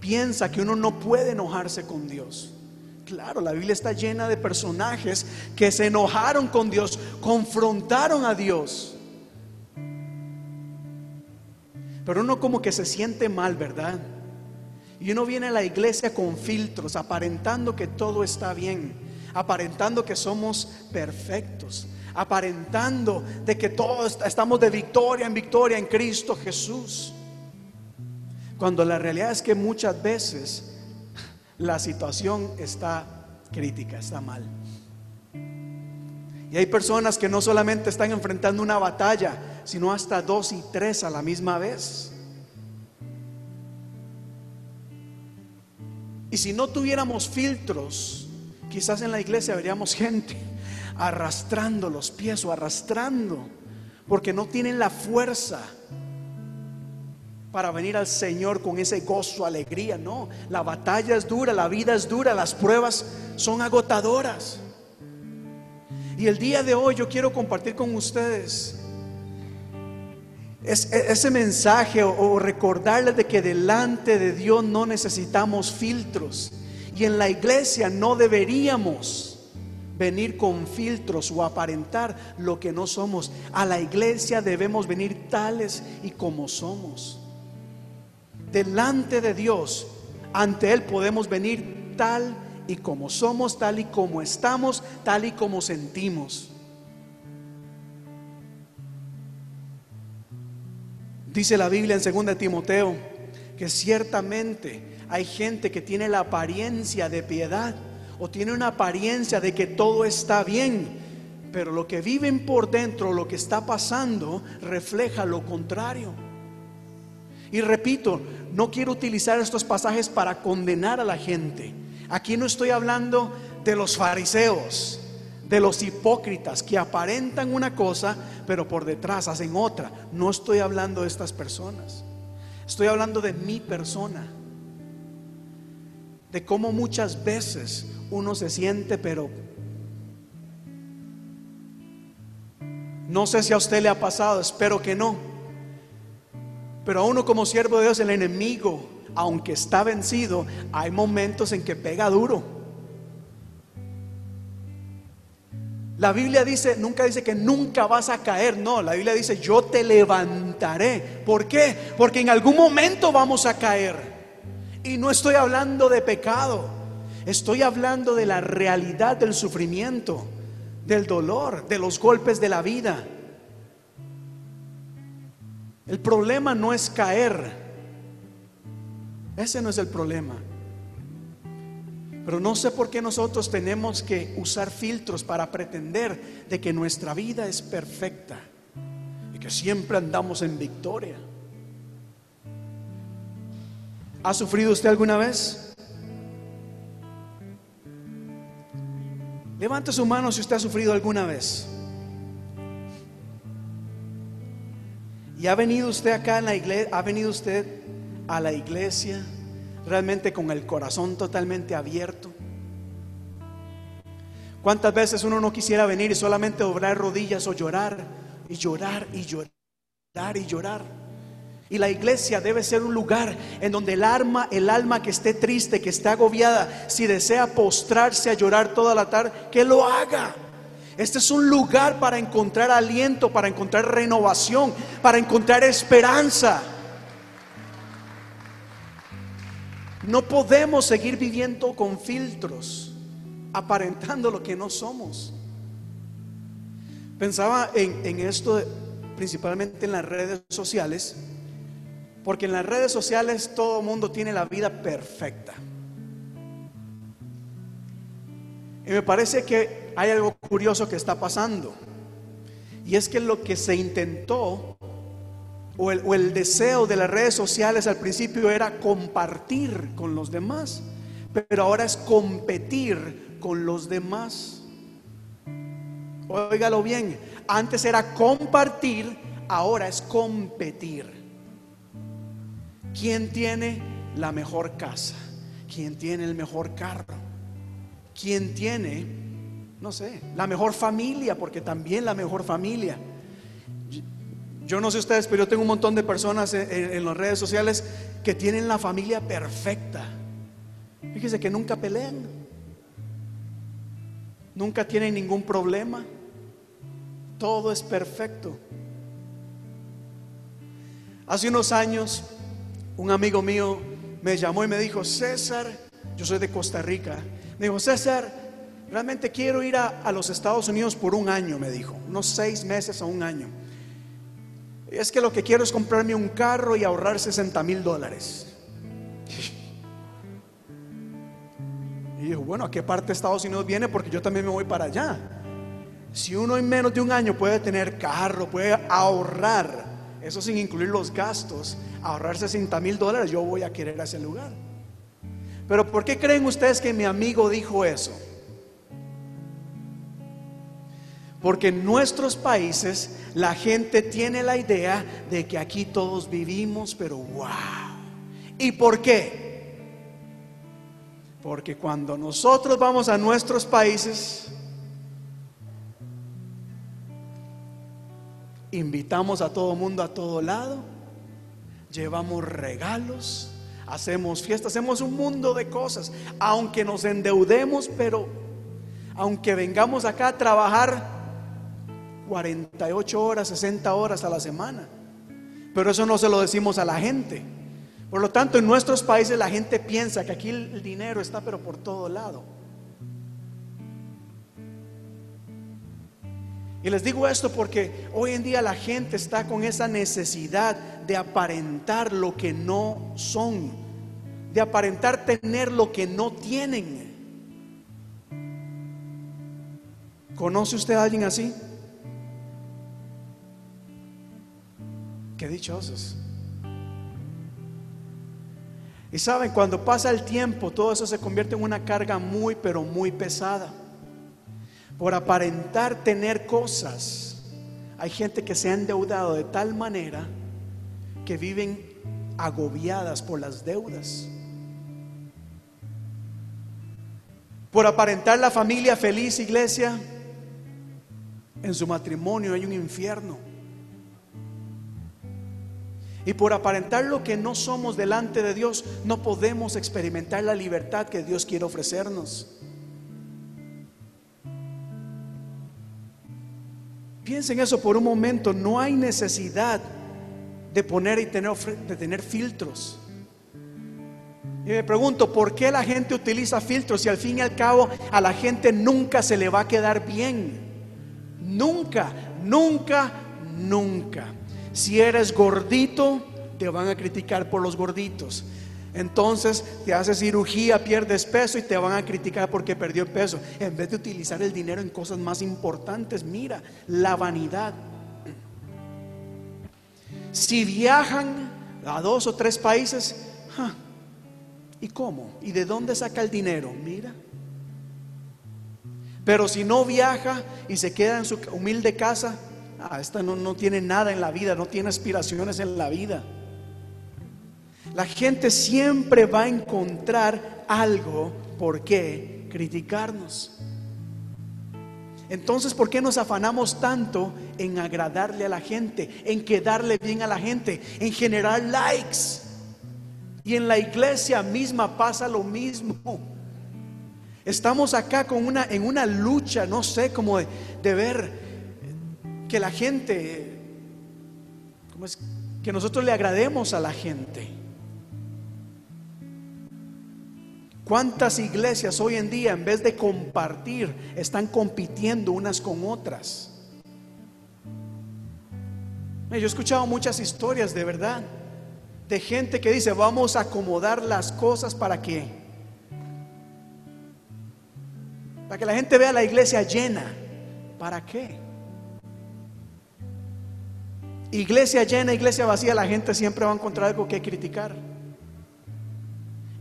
C: piensa que uno no puede enojarse con Dios. Claro, la Biblia está llena de personajes que se enojaron con Dios, confrontaron a Dios. Pero uno como que se siente mal, ¿verdad? Y uno viene a la iglesia con filtros, aparentando que todo está bien, aparentando que somos perfectos, aparentando de que todos estamos de victoria en victoria en Cristo Jesús. Cuando la realidad es que muchas veces la situación está crítica, está mal. Y hay personas que no solamente están enfrentando una batalla, sino hasta dos y tres a la misma vez. Y si no tuviéramos filtros, quizás en la iglesia veríamos gente arrastrando los pies o arrastrando, porque no tienen la fuerza para venir al Señor con ese gozo, alegría. No, la batalla es dura, la vida es dura, las pruebas son agotadoras. Y el día de hoy yo quiero compartir con ustedes ese mensaje o, recordarles de que delante de Dios no necesitamos filtros. Y en la iglesia no deberíamos venir con filtros o aparentar lo que no somos. A la iglesia debemos venir tales y como somos. Delante de Dios, ante Él podemos venir tal y como somos, tal y como estamos, tal y como sentimos. Dice la Biblia en 2 Timoteo que ciertamente hay gente que tiene la apariencia de piedad o tiene una apariencia de que todo está bien, pero lo que viven por dentro, lo que está pasando, refleja lo contrario. Y repito, no quiero utilizar estos pasajes para condenar a la gente. Aquí no estoy hablando de los fariseos, de los hipócritas que aparentan una cosa, pero por detrás hacen otra. No estoy hablando de estas personas. Estoy hablando de mi persona. De cómo muchas veces uno se siente, pero no sé si a usted le ha pasado, espero que no. Pero a uno como siervo de Dios, el enemigo, aunque está vencido, hay momentos en que pega duro. La Biblia dice, nunca dice que nunca vas a caer, no, la Biblia dice, yo te levantaré. ¿Por qué? Porque en algún momento vamos a caer. Y no estoy hablando de pecado, estoy hablando de la realidad del sufrimiento, del dolor, de los golpes de la vida. El problema no es caer, ese no es el problema. Pero no sé por qué nosotros tenemos que usar filtros para pretender de que nuestra vida es perfecta y que siempre andamos en victoria. ¿Ha sufrido usted alguna vez? Levante su mano si usted ha sufrido alguna vez. ¿Y ha venido usted acá en la iglesia? ¿Ha venido usted a la iglesia? realmente con el corazón totalmente abierto. ¿Cuántas veces uno no quisiera venir y solamente doblar rodillas o llorar y llorar y llorar y llorar? Y la iglesia debe ser un lugar en donde el alma, el alma que esté triste, que esté agobiada, si desea postrarse a llorar toda la tarde, que lo haga. Este es un lugar para encontrar aliento, para encontrar renovación, para encontrar esperanza. No podemos seguir viviendo con filtros, aparentando lo que no somos. Pensaba en, esto principalmente en las redes sociales, porque en las redes sociales todo el mundo tiene la vida perfecta. Y me parece que hay algo curioso que está pasando. Y es que lo que se intentó o el, deseo de las redes sociales al principio era compartir con los demás, pero ahora es competir con los demás. Óigalo bien, antes era compartir, ahora es competir. ¿Quién tiene la mejor casa? ¿Quién tiene el mejor carro? ¿Quién tiene, no sé, la mejor familia? Porque también la mejor familia yo no sé ustedes, pero yo tengo un montón de personas en, las redes sociales que tienen la familia perfecta. Fíjese que nunca pelean, nunca tienen ningún problema, todo es perfecto. Hace unos años, un amigo mío me llamó y me dijo, César, yo soy de Costa Rica. Me dijo, César, realmente quiero ir a, los Estados Unidos por un año, me dijo, unos seis meses a un año. Es que lo que quiero es comprarme un carro y ahorrar 60 mil dólares. Y dijo, bueno, ¿a qué parte de Estados Unidos viene? Porque yo también me voy para allá. Si uno en menos de un año puede tener carro, puede ahorrar, eso sin incluir los gastos, ahorrar 60 mil dólares, yo voy a querer a ese lugar. Pero ¿por qué creen ustedes que mi amigo dijo eso? Porque en nuestros países la gente tiene la idea de que aquí todos vivimos, pero wow. ¿Y por qué? Porque cuando nosotros vamos a nuestros países, invitamos a todo mundo a todo lado, llevamos regalos, hacemos fiestas, hacemos un mundo de cosas, aunque nos endeudemos, pero aunque vengamos acá a trabajar 48 horas, 60 horas a la semana. Pero eso no se lo decimos a la gente. Por lo tanto, en nuestros países la gente piensa que aquí el dinero está pero por todo lado. Y les digo esto porque hoy en día la gente está con esa necesidad de aparentar lo que no son, de aparentar tener lo que no tienen. ¿Conoce usted a alguien así? Qué dichosos. Y saben, cuando pasa el tiempo, todo eso se convierte en una carga muy, pero muy pesada. Por aparentar tener cosas, hay gente que se ha endeudado de tal manera que viven agobiadas por las deudas. Por aparentar la familia feliz, iglesia, en su matrimonio hay un infierno. Y por aparentar lo que no somos delante de Dios, no podemos experimentar la libertad que Dios quiere ofrecernos. Piensen eso por un momento, no hay necesidad de poner y tener, de tener filtros. Y me pregunto, ¿por qué la gente utiliza filtros y al fin y al cabo a la gente nunca se le va a quedar bien? Nunca, nunca, nunca. Si eres gordito, te van a criticar por los gorditos. Entonces te haces cirugía, pierdes peso y te van a criticar porque perdió peso. En vez de utilizar el dinero en cosas más importantes, mira, la vanidad. Si viajan a dos o tres países, ¿y cómo? ¿Y de dónde saca el dinero? Mira. Pero si no viaja y se queda en su humilde casa, Ah, esta no, no tiene nada en la vida, no tiene aspiraciones en la vida. La gente siempre va a encontrar algo por qué criticarnos. Entonces, ¿por qué nos afanamos tanto en agradarle a la gente, en quedarle bien a la gente, en generar likes? Y en la iglesia misma pasa lo mismo. Estamos acá con una, en una lucha, no sé, como de, de ver que la gente, ¿cómo es? que nosotros le agrademos a la gente. ¿Cuántas iglesias hoy en día en vez de compartir están compitiendo unas con otras? Yo he escuchado muchas historias de verdad de gente que dice vamos a acomodar las cosas para que para que la gente vea la iglesia llena. ¿Para qué? Iglesia llena, iglesia vacía, la gente siempre va a encontrar algo que criticar.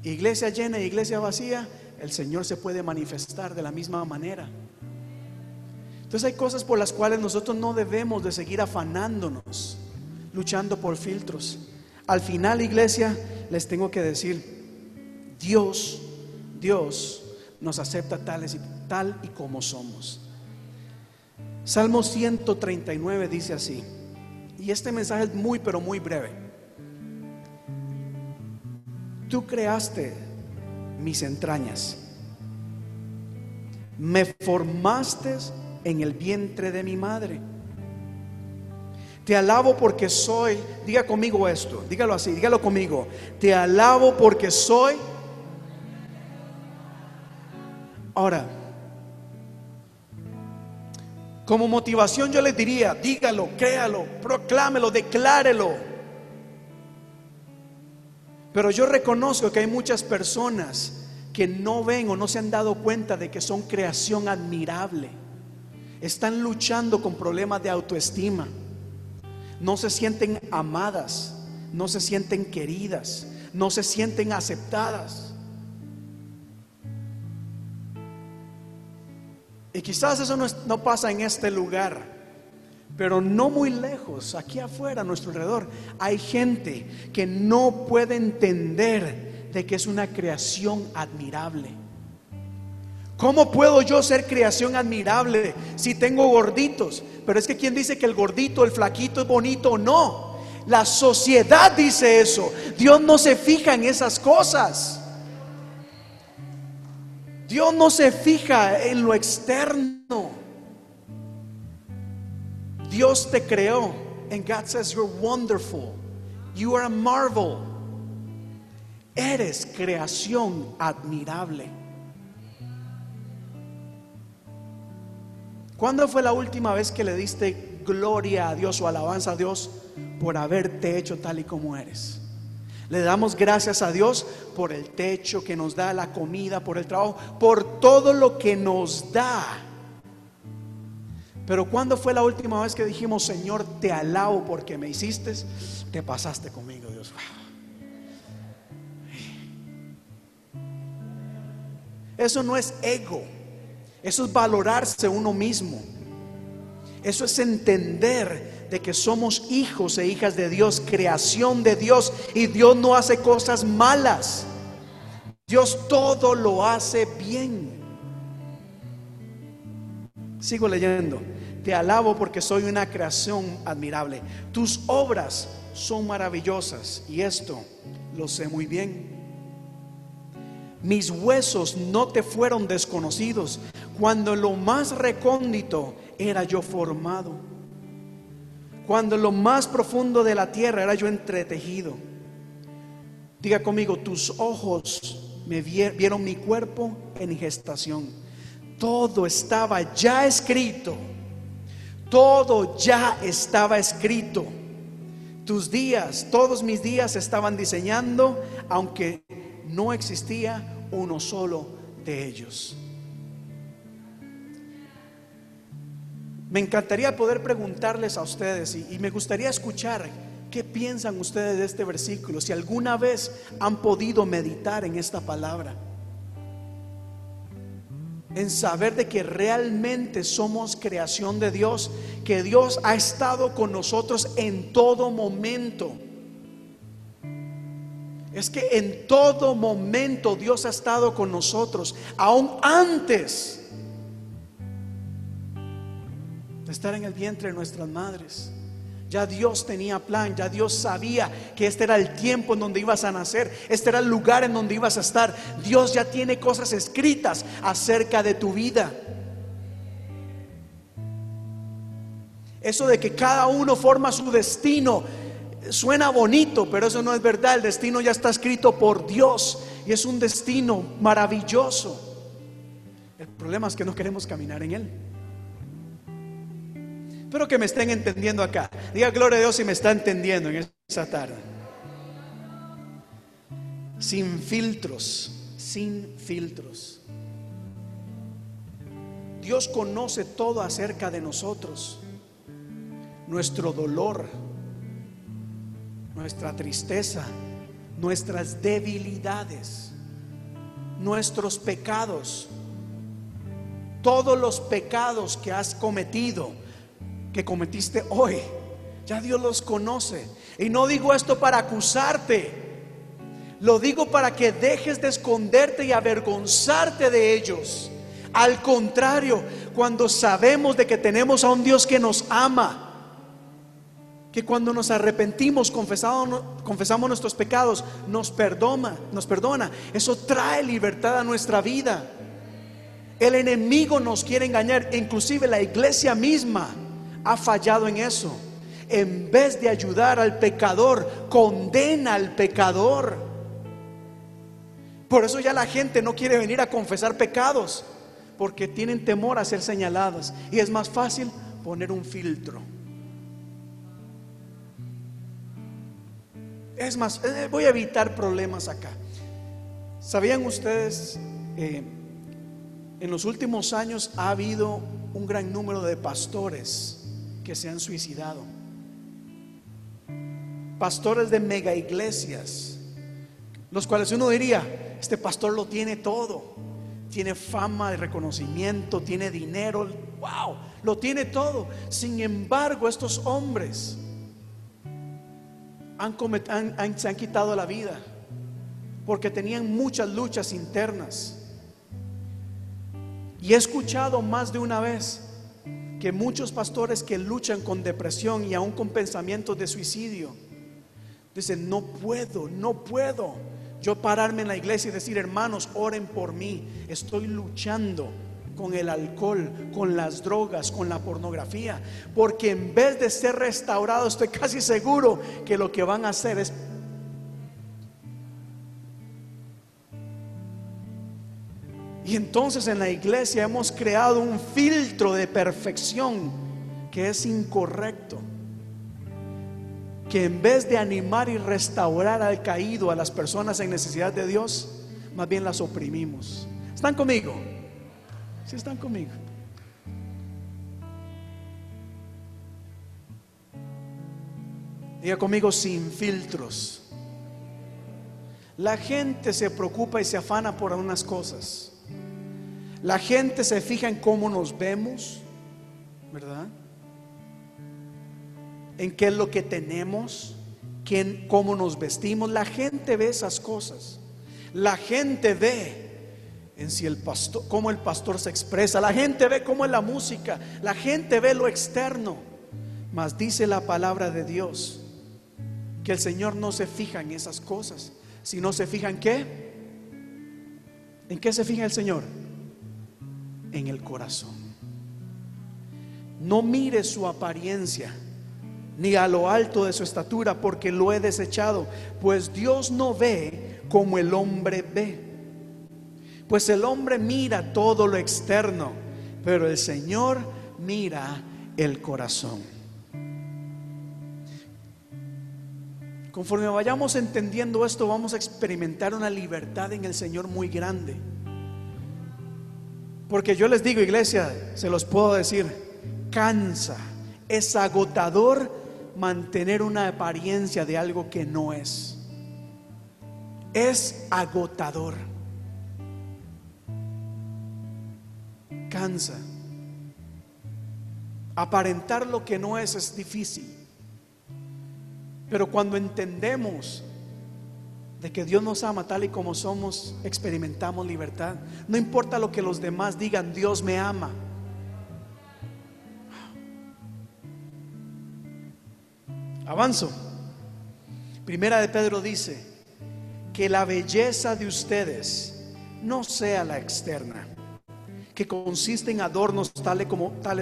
C: Iglesia llena, iglesia vacía, el Señor se puede manifestar de la misma manera. Entonces hay cosas por las cuales nosotros no debemos de seguir afanándonos, luchando por filtros. Al final, iglesia, les tengo que decir, Dios, Dios nos acepta tal y como somos. Salmo 139 dice así. Y este mensaje es muy, pero muy breve. Tú creaste mis entrañas. Me formaste en el vientre de mi madre. Te alabo porque soy, diga conmigo esto, dígalo así, dígalo conmigo. Te alabo porque soy. Ahora, como motivación yo les diría, dígalo, créalo, proclámelo, declárelo. Pero yo reconozco que hay muchas personas que no ven o no se han dado cuenta de que son creación admirable. Están luchando con problemas de autoestima. No se sienten amadas, no se sienten queridas, no se sienten aceptadas. Y quizás eso no, pasa en este lugar, pero no muy lejos, aquí afuera, a nuestro alrededor, hay gente que no puede entender de que es una creación admirable. ¿Cómo puedo yo ser creación admirable si tengo gorditos? Pero es que quien dice que el gordito, el flaquito es bonito, no. La sociedad dice eso. Dios no se fija en esas cosas. Dios no se fija en lo externo. Dios te creó. And God says you're wonderful. You are a marvel. Eres creación admirable. ¿Cuándo fue la última vez que le diste gloria a Dios o alabanza a Dios por haberte hecho tal y como eres? Le damos gracias a Dios por el techo que nos da, la comida, por el trabajo, por todo lo que nos da. Pero ¿cuándo fue la última vez que dijimos, Señor, te alabo porque me hiciste? Te pasaste conmigo, Dios. Eso no es ego, eso es valorarse uno mismo. Eso es entender de que somos hijos e hijas de Dios, creación de Dios, y Dios no hace cosas malas. Dios todo lo hace bien. Sigo leyendo. Te alabo porque soy una creación admirable. Tus obras son maravillosas y esto lo sé muy bien. Mis huesos no te fueron desconocidos cuando lo más recóndito era yo formado cuando en lo más profundo de la tierra era yo entretejido. Diga conmigo, tus ojos me vieron mi cuerpo en gestación. Todo estaba ya escrito. Todo ya estaba escrito. Tus días, todos mis días estaban diseñando, aunque no existía uno solo de ellos. Me encantaría poder preguntarles a ustedes y, me gustaría escuchar qué piensan ustedes de este versículo, si alguna vez han podido meditar en esta palabra, en saber de que realmente somos creación de Dios, que Dios ha estado con nosotros en todo momento. Es que en todo momento Dios ha estado con nosotros, aún antes estar en el vientre de nuestras madres. Ya Dios tenía plan, ya Dios sabía que este era el tiempo en donde ibas a nacer, este era el lugar en donde ibas a estar. Dios ya tiene cosas escritas acerca de tu vida. Eso de que cada uno forma su destino suena bonito, pero eso no es verdad. El destino ya está escrito por Dios y es un destino maravilloso. El problema es que no queremos caminar en él. Espero que me estén entendiendo acá. Diga gloria a Dios si me está entendiendo en esta tarde. Sin filtros, sin filtros. Dios conoce todo acerca de nosotros. Nuestro dolor, nuestra tristeza, nuestras debilidades, nuestros pecados, todos los pecados que has cometido que cometiste hoy. Ya Dios los conoce. Y no digo esto para acusarte. Lo digo para que dejes de esconderte y avergonzarte de ellos. Al contrario, cuando sabemos de que tenemos a un Dios que nos ama, que cuando nos arrepentimos, confesamos, nuestros pecados, nos perdona, nos perdona. Eso trae libertad a nuestra vida. El enemigo nos quiere engañar, inclusive la iglesia misma ha fallado en eso. en vez de ayudar al pecador, condena al pecador. Por eso ya la gente no quiere venir a confesar pecados, porque tienen temor a ser señaladas. Y es más fácil poner un filtro. Es más, eh, voy a evitar problemas acá. ¿Sabían ustedes? Eh, en los últimos años ha habido un gran número de pastores que se han suicidado. Pastores de mega iglesias, los cuales uno diría, este pastor lo tiene todo. Tiene fama de reconocimiento, tiene dinero, wow, lo tiene todo. Sin embargo, estos hombres han, se han quitado la vida porque tenían muchas luchas internas. Y he escuchado más de una vez que muchos pastores que luchan con depresión y aún con pensamientos de suicidio, dicen, no puedo, no puedo yo pararme en la iglesia y decir, hermanos, oren por mí, estoy luchando con el alcohol, con las drogas, con la pornografía. Porque en vez de ser restaurado, estoy casi seguro que lo que van a hacer es... Y entonces en la iglesia hemos creado un filtro de perfección que es incorrecto. Que en vez de animar y restaurar al caído, a las personas en necesidad de Dios, más bien las oprimimos. ¿Están conmigo? Si están conmigo. Diga conmigo sin filtros. La gente se preocupa y se afana por algunas cosas. La gente se fija en cómo nos vemos, ¿verdad? En qué es lo que tenemos, quién, cómo nos vestimos. La gente ve esas cosas. La gente ve en si el pastor, cómo el pastor se expresa. La gente ve cómo es la música, la gente ve lo externo. Mas dice la palabra de Dios que el Señor no se fija en esas cosas, sino se fija en qué? ¿En qué se fija el Señor? En el corazón. No mire su apariencia ni a lo alto de su estatura, porque lo he desechado, pues Dios no ve como el hombre ve. Pues el hombre mira todo lo externo, pero el Señor mira el corazón. Conforme vayamos entendiendo esto, vamos a experimentar una libertad en el Señor muy grande. Porque yo les digo, iglesia, se los puedo decir, cansa, es agotador mantener una apariencia de algo que no es. Es agotador. cansa. Aparentar lo que no es es difícil. Pero cuando entendemos de que Dios nos ama tal y como somos, experimentamos libertad. No importa lo que los demás digan, Dios me ama. Avanzo. Primera de Pedro dice que la belleza de ustedes no sea la externa que consiste en adornos tales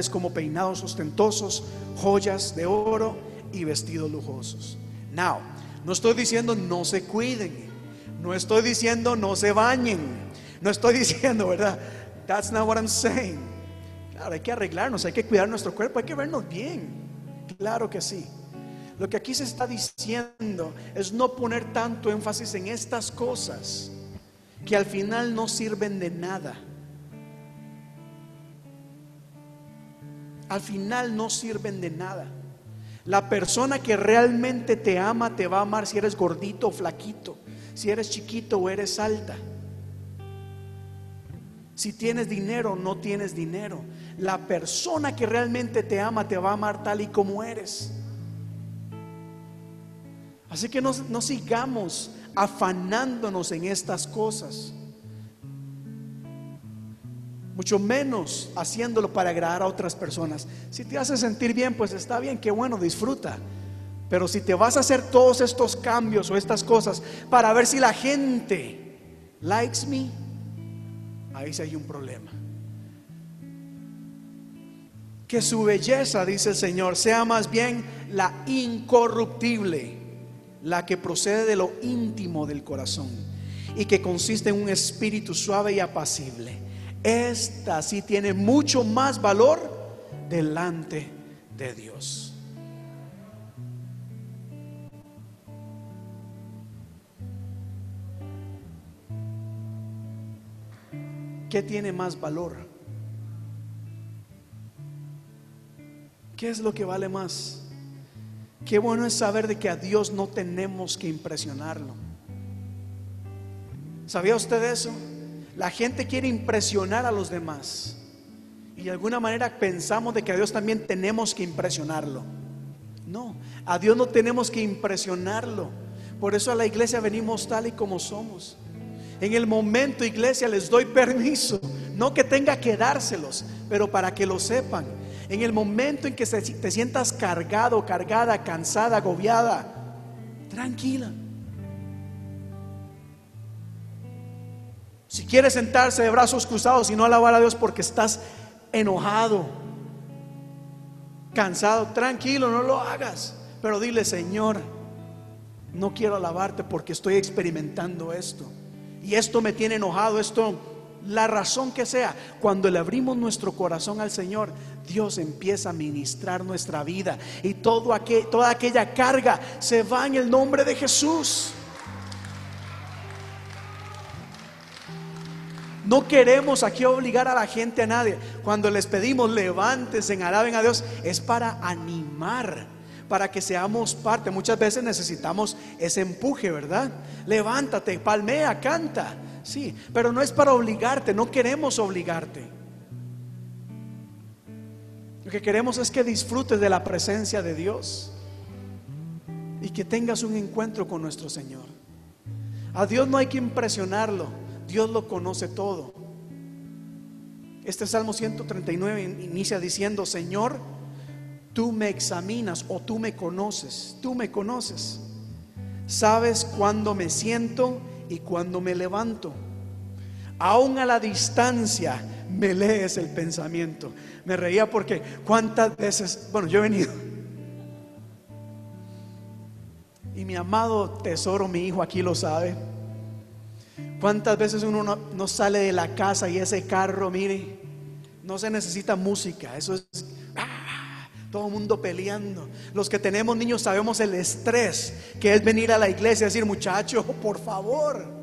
C: como, peinados ostentosos, joyas de oro y vestidos lujosos. Now, no estoy diciendo no se cuiden, no estoy diciendo no se bañen, no estoy diciendo, ¿verdad? That's not what I'm saying. Claro, hay que arreglarnos, hay que cuidar nuestro cuerpo, hay que vernos bien. Claro que sí. Lo que aquí se está diciendo es no poner tanto énfasis en estas cosas que al final no sirven de nada. al final no sirven de nada. La persona que realmente te ama te va a amar si eres gordito o flaquito, si eres chiquito o eres alta. Si tienes dinero o no tienes dinero. La persona que realmente te ama te va a amar tal y como eres. Así que no, no sigamos afanándonos en estas cosas mucho menos haciéndolo para agradar a otras personas. Si te hace sentir bien, pues está bien, qué bueno, disfruta. Pero si te vas a hacer todos estos cambios o estas cosas para ver si la gente likes me, ahí sí hay un problema. Que su belleza, dice el Señor, sea más bien la incorruptible, la que procede de lo íntimo del corazón y que consiste en un espíritu suave y apacible. Esta sí tiene mucho más valor delante de Dios. ¿Qué tiene más valor? ¿Qué es lo que vale más? Qué bueno es saber de que a Dios no tenemos que impresionarlo. ¿Sabía usted eso? La gente quiere impresionar a los demás. Y de alguna manera pensamos de que a Dios también tenemos que impresionarlo. No, a Dios no tenemos que impresionarlo. Por eso a la iglesia venimos tal y como somos. En el momento, iglesia, les doy permiso. No que tenga que dárselos, pero para que lo sepan. En el momento en que te sientas cargado, cargada, cansada, agobiada, tranquila. Si quieres sentarse de brazos cruzados y no alabar a Dios porque estás enojado, cansado, tranquilo, no lo hagas. Pero dile, Señor, no quiero alabarte porque estoy experimentando esto y esto me tiene enojado, esto, la razón que sea, cuando le abrimos nuestro corazón al Señor, Dios empieza a ministrar nuestra vida y todo aquel, toda aquella carga se va en el nombre de Jesús. No queremos aquí obligar a la gente a nadie. Cuando les pedimos levántense, alaben a Dios, es para animar para que seamos parte. Muchas veces necesitamos ese empuje, ¿verdad? Levántate, palmea, canta. Sí, pero no es para obligarte, no queremos obligarte. Lo que queremos es que disfrutes de la presencia de Dios y que tengas un encuentro con nuestro Señor. A Dios no hay que impresionarlo, Dios lo conoce todo. Este Salmo 139 inicia diciendo, Señor, Tú me examinas o tú me conoces, tú me conoces. Sabes cuándo me siento y cuándo me levanto. Aún a la distancia me lees el pensamiento. Me reía porque cuántas veces, bueno, yo he venido. Y mi amado tesoro, mi hijo aquí lo sabe. ¿Cuántas veces uno no, sale de la casa y ese carro, mire, no se necesita música? Eso es todo el mundo peleando. Los que tenemos niños sabemos el estrés que es venir a la iglesia y decir, muchacho, por favor.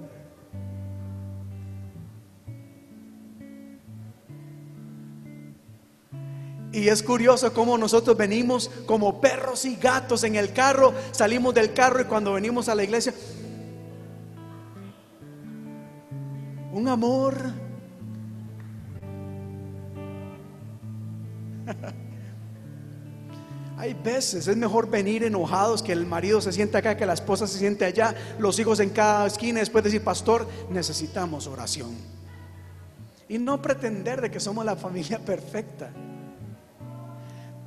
C: Y es curioso cómo nosotros venimos como perros y gatos en el carro, salimos del carro y cuando venimos a la iglesia, un amor. Hay veces es mejor venir enojados que el marido se siente acá, que la esposa se siente allá, los hijos en cada esquina, después decir, pastor, necesitamos oración. Y no pretender de que somos la familia perfecta.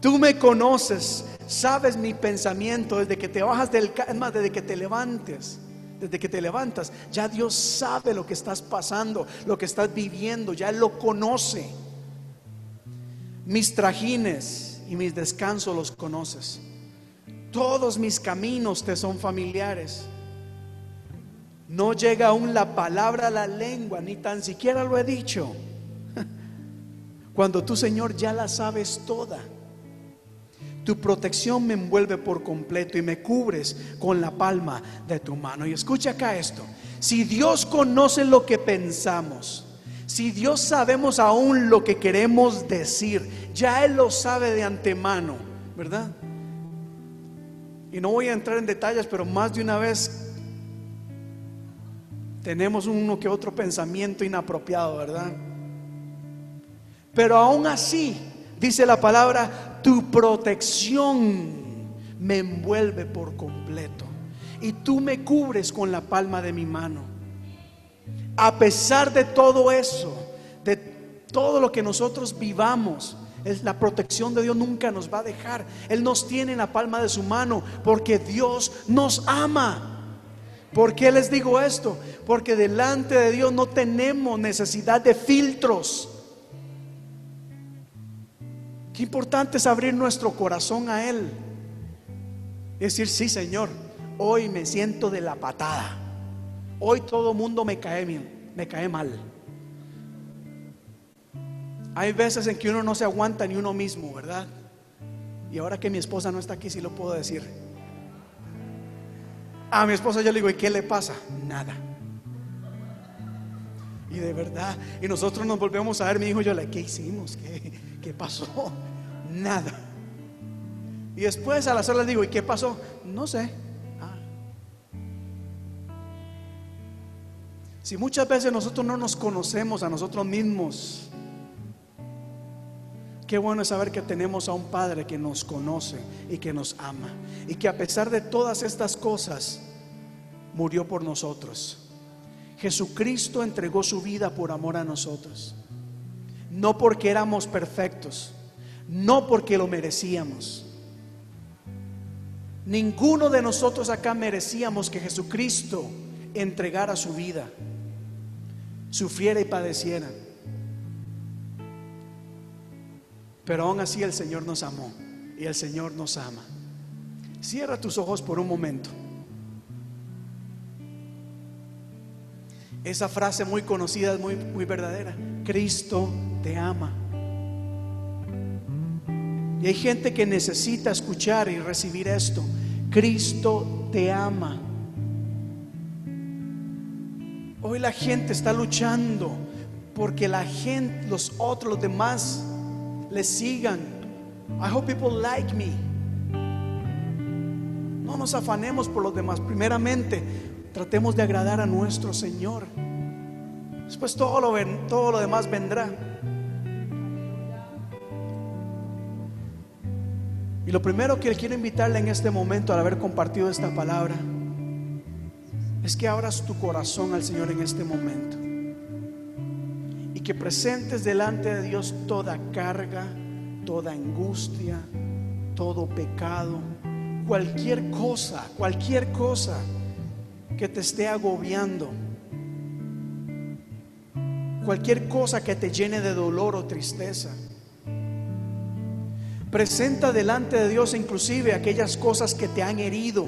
C: Tú me conoces, sabes mi pensamiento desde que te bajas del más, desde que te levantes, desde que te levantas, ya Dios sabe lo que estás pasando, lo que estás viviendo, ya lo conoce. Mis trajines, y mis descansos los conoces. Todos mis caminos te son familiares. No llega aún la palabra a la lengua, ni tan siquiera lo he dicho. Cuando tú, Señor, ya la sabes toda. Tu protección me envuelve por completo y me cubres con la palma de tu mano. Y escucha acá esto. Si Dios conoce lo que pensamos, si Dios sabemos aún lo que queremos decir, ya Él lo sabe de antemano, ¿verdad? Y no voy a entrar en detalles, pero más de una vez tenemos uno que otro pensamiento inapropiado, ¿verdad? Pero aún así, dice la palabra, tu protección me envuelve por completo y tú me cubres con la palma de mi mano a pesar de todo eso, de todo lo que nosotros vivamos, la protección de Dios nunca nos va a dejar. Él nos tiene en la palma de su mano porque Dios nos ama. ¿Por qué les digo esto? Porque delante de Dios no tenemos necesidad de filtros. Importante es abrir nuestro corazón a Él. Decir, sí, Señor, hoy me siento de la patada. Hoy todo mundo me cae bien, me cae mal. Hay veces en que uno no se aguanta ni uno mismo, ¿verdad? Y ahora que mi esposa no está aquí, sí lo puedo decir. A mi esposa yo le digo, ¿y qué le pasa? Nada. Y de verdad, y nosotros nos volvemos a ver, mi hijo yo, ¿qué hicimos? ¿Qué, qué pasó? Nada. Y después a las horas digo, ¿y qué pasó? No sé. Ah. Si muchas veces nosotros no nos conocemos a nosotros mismos, Qué bueno es saber que tenemos a un Padre que nos conoce y que nos ama. Y que a pesar de todas estas cosas, murió por nosotros. Jesucristo entregó su vida por amor a nosotros. No porque éramos perfectos, no porque lo merecíamos. Ninguno de nosotros acá merecíamos que Jesucristo entregara su vida, sufriera y padeciera. Pero aún así el Señor nos amó y el Señor nos ama. Cierra tus ojos por un momento. Esa frase muy conocida muy, muy verdadera. Cristo te ama. Y hay gente que necesita escuchar y recibir esto. Cristo te ama. Hoy la gente está luchando porque la gente, los otros, los demás le sigan. I hope people like me. No nos afanemos por los demás. Primeramente, tratemos de agradar a nuestro Señor. Después todo lo, todo lo demás vendrá. Y lo primero que quiero invitarle en este momento al haber compartido esta palabra es que abras tu corazón al Señor en este momento que presentes delante de Dios toda carga, toda angustia, todo pecado, cualquier cosa, cualquier cosa que te esté agobiando, cualquier cosa que te llene de dolor o tristeza. Presenta delante de Dios inclusive aquellas cosas que te han herido.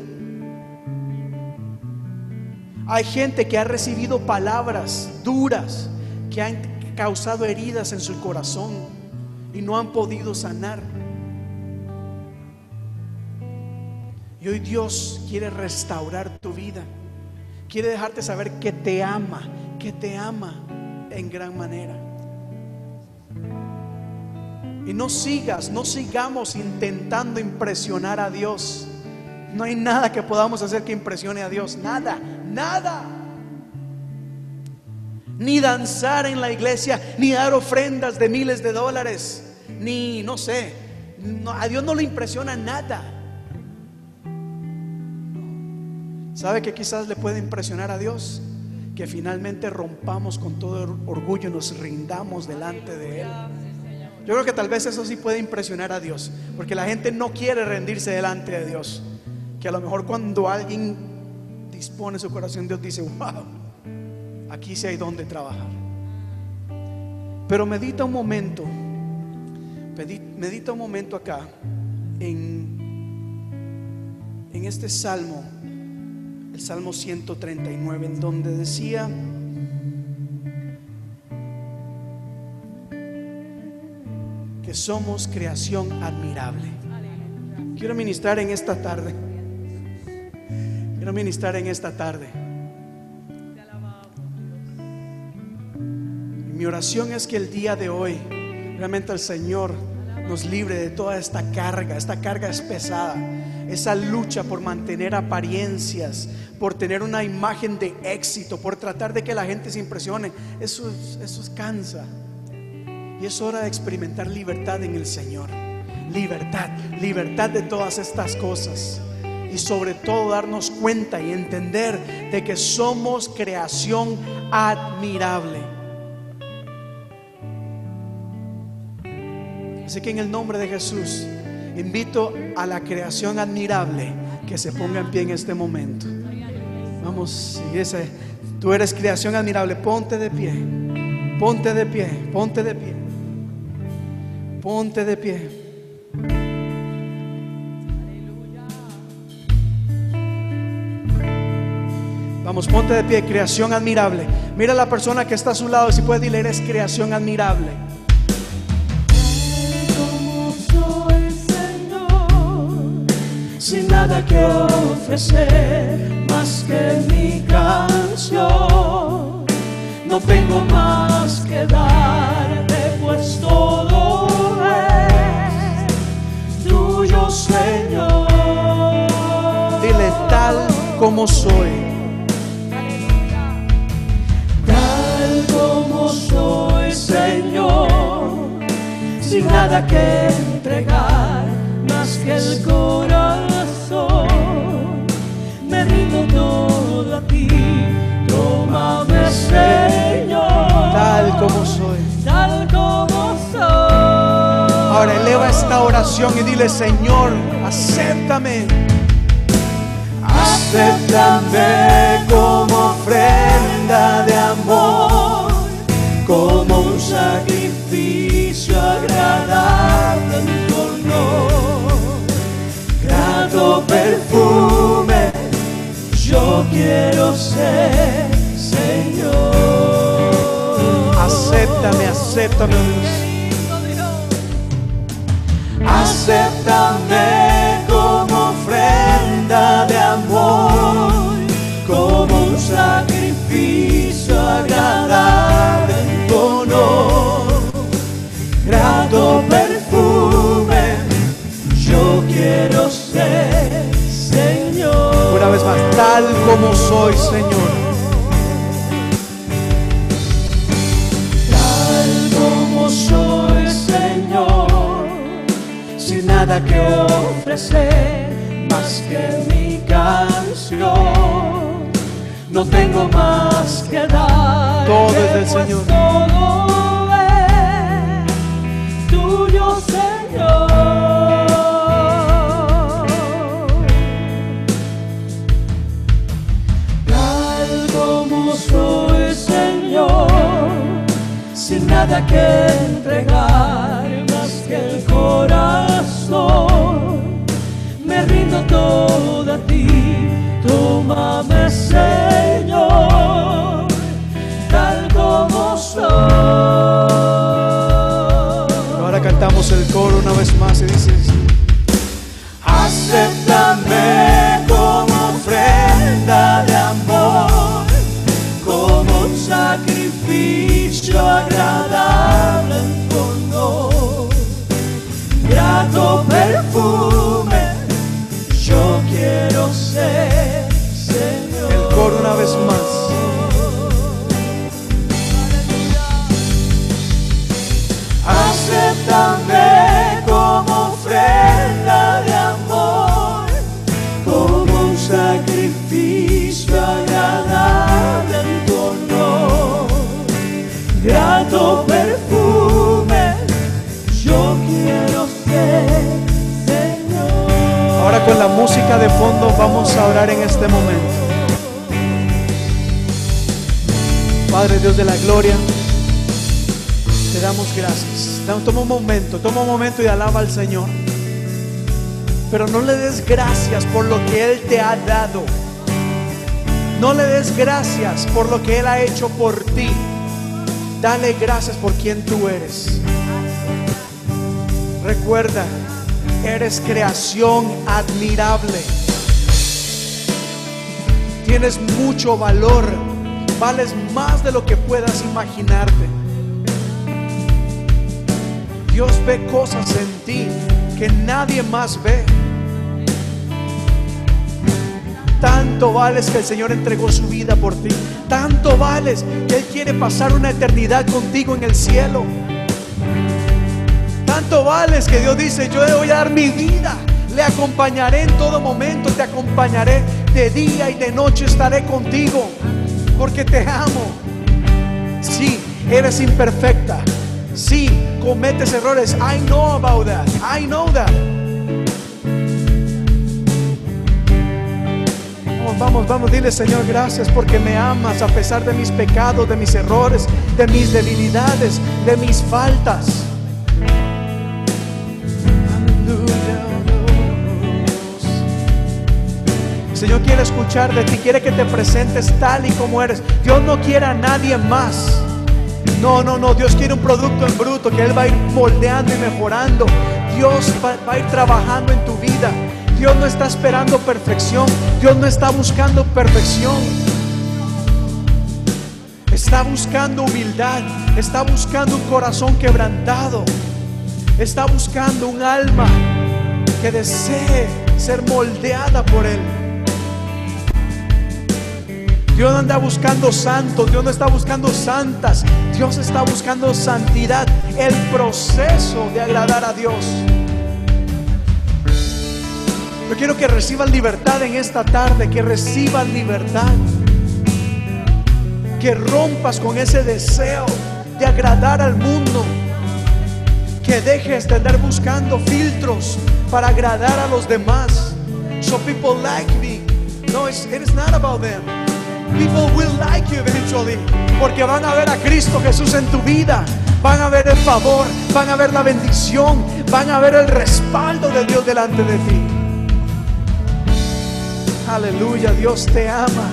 C: Hay gente que ha recibido palabras duras que han causado heridas en su corazón y no han podido sanar. Y hoy Dios quiere restaurar tu vida. Quiere dejarte saber que te ama, que te ama en gran manera. Y no sigas, no sigamos intentando impresionar a Dios. No hay nada que podamos hacer que impresione a Dios. Nada, nada ni danzar en la iglesia, ni dar ofrendas de miles de dólares, ni no sé, a Dios no le impresiona nada. ¿Sabe que quizás le puede impresionar a Dios? Que finalmente rompamos con todo orgullo y nos rindamos delante de Él. Yo creo que tal vez eso sí puede impresionar a Dios, porque la gente no quiere rendirse delante de Dios. Que a lo mejor cuando alguien dispone su corazón, Dios dice, wow, aquí sí hay donde trabajar. Pero medita un momento, medita un momento acá en, en este salmo, el salmo 139, en donde decía, somos creación admirable. Quiero ministrar en esta tarde. Quiero ministrar en esta tarde. Mi oración es que el día de hoy realmente el Señor nos libre de toda esta carga. Esta carga es pesada. Esa lucha por mantener apariencias, por tener una imagen de éxito, por tratar de que la gente se impresione. Eso, eso cansa. Y es hora de experimentar libertad en el Señor. Libertad, libertad de todas estas cosas. Y sobre todo darnos cuenta y entender de que somos creación admirable. Así que en el nombre de Jesús invito a la creación admirable que se ponga en pie en este momento. Vamos, si ese, tú eres creación admirable, ponte de pie, ponte de pie, ponte de pie, Ponte de pie. Vamos, ponte de pie, creación admirable. Mira a la persona que está a su lado, si puedes dile, eres creación admirable.
D: Como soy, Señor, sin nada que ofrecer más que mi canción, no tengo más que darte, pues todo Señor.
C: Dile tal como soy.
D: Tal como soy, Señor, sin nada que entregar más que el corazón. Me rindo todo a ti, tómame, Señor,
C: Tal como soy.
D: tal como soy.
C: Ahora eleva esta oración y dile, Señor, acéptame.
D: Acéptame como ofrenda de amor, como un sacrificio agradable en tu honor. Grato perfume, yo quiero ser, Señor.
C: Acéptame, acéptame.
D: Acéptame como ofrenda de amor, como un sacrificio agradable en tu honor. Grato perfume, yo quiero ser, Señor.
C: Una vez más, tal como soy, Señor.
D: Nada que ofrecer más que mi canción. No tengo más que dar.
C: Todo es del Señor.
D: Todo es tuyo, Señor. Tal como soy, Señor, sin nada que entregar más que el corazón. Me rindo todo a ti, tómame, Señor, tal como soy.
C: Ahora cantamos el coro una vez más y dices,
D: de
C: fondo vamos a orar en este momento. Padre Dios de la gloria, te damos gracias. Toma un momento, toma un momento y alaba al Señor. Pero no le des gracias por lo que Él te ha dado. No le des gracias por lo que Él ha hecho por ti. Dale gracias por quien tú eres. Recuerda, eres creación admirable. Tienes mucho valor. Vales más de lo que puedas imaginarte. Dios ve cosas en ti que nadie más ve. Tanto vales que el Señor entregó su vida por ti. Tanto vales que Él quiere pasar una eternidad contigo en el cielo. Tanto vales que Dios dice, yo le voy a dar mi vida. Le acompañaré en todo momento, te acompañaré de día y de noche estaré contigo, porque te amo. Sí, eres imperfecta. Sí, cometes errores. I know about that. I know that. Vamos, vamos, vamos, dile Señor, gracias porque me amas a pesar de mis pecados, de mis errores, de mis debilidades, de mis faltas. Señor quiere escuchar de ti, quiere que te presentes tal y como eres. Dios no quiere a nadie más. No, no, no, Dios quiere un producto en bruto que Él va a ir moldeando y mejorando. Dios va, va a ir trabajando en tu vida. Dios no está esperando perfección. Dios no está buscando perfección. Está buscando humildad. Está buscando un corazón quebrantado. Está buscando un alma que desee ser moldeada por Él. Dios no anda buscando santos, Dios no está buscando santas, Dios está buscando santidad, el proceso de agradar a Dios. Yo quiero que reciban libertad en esta tarde, que reciban libertad, que rompas con ese deseo de agradar al mundo, que dejes de andar buscando filtros para agradar a los demás. So people like me. No, it's, it is not about them. People will like you eventually. Porque van a ver a Cristo Jesús en tu vida. Van a ver el favor, van a ver la bendición, van a ver el respaldo de Dios delante de ti. Aleluya, Dios te ama.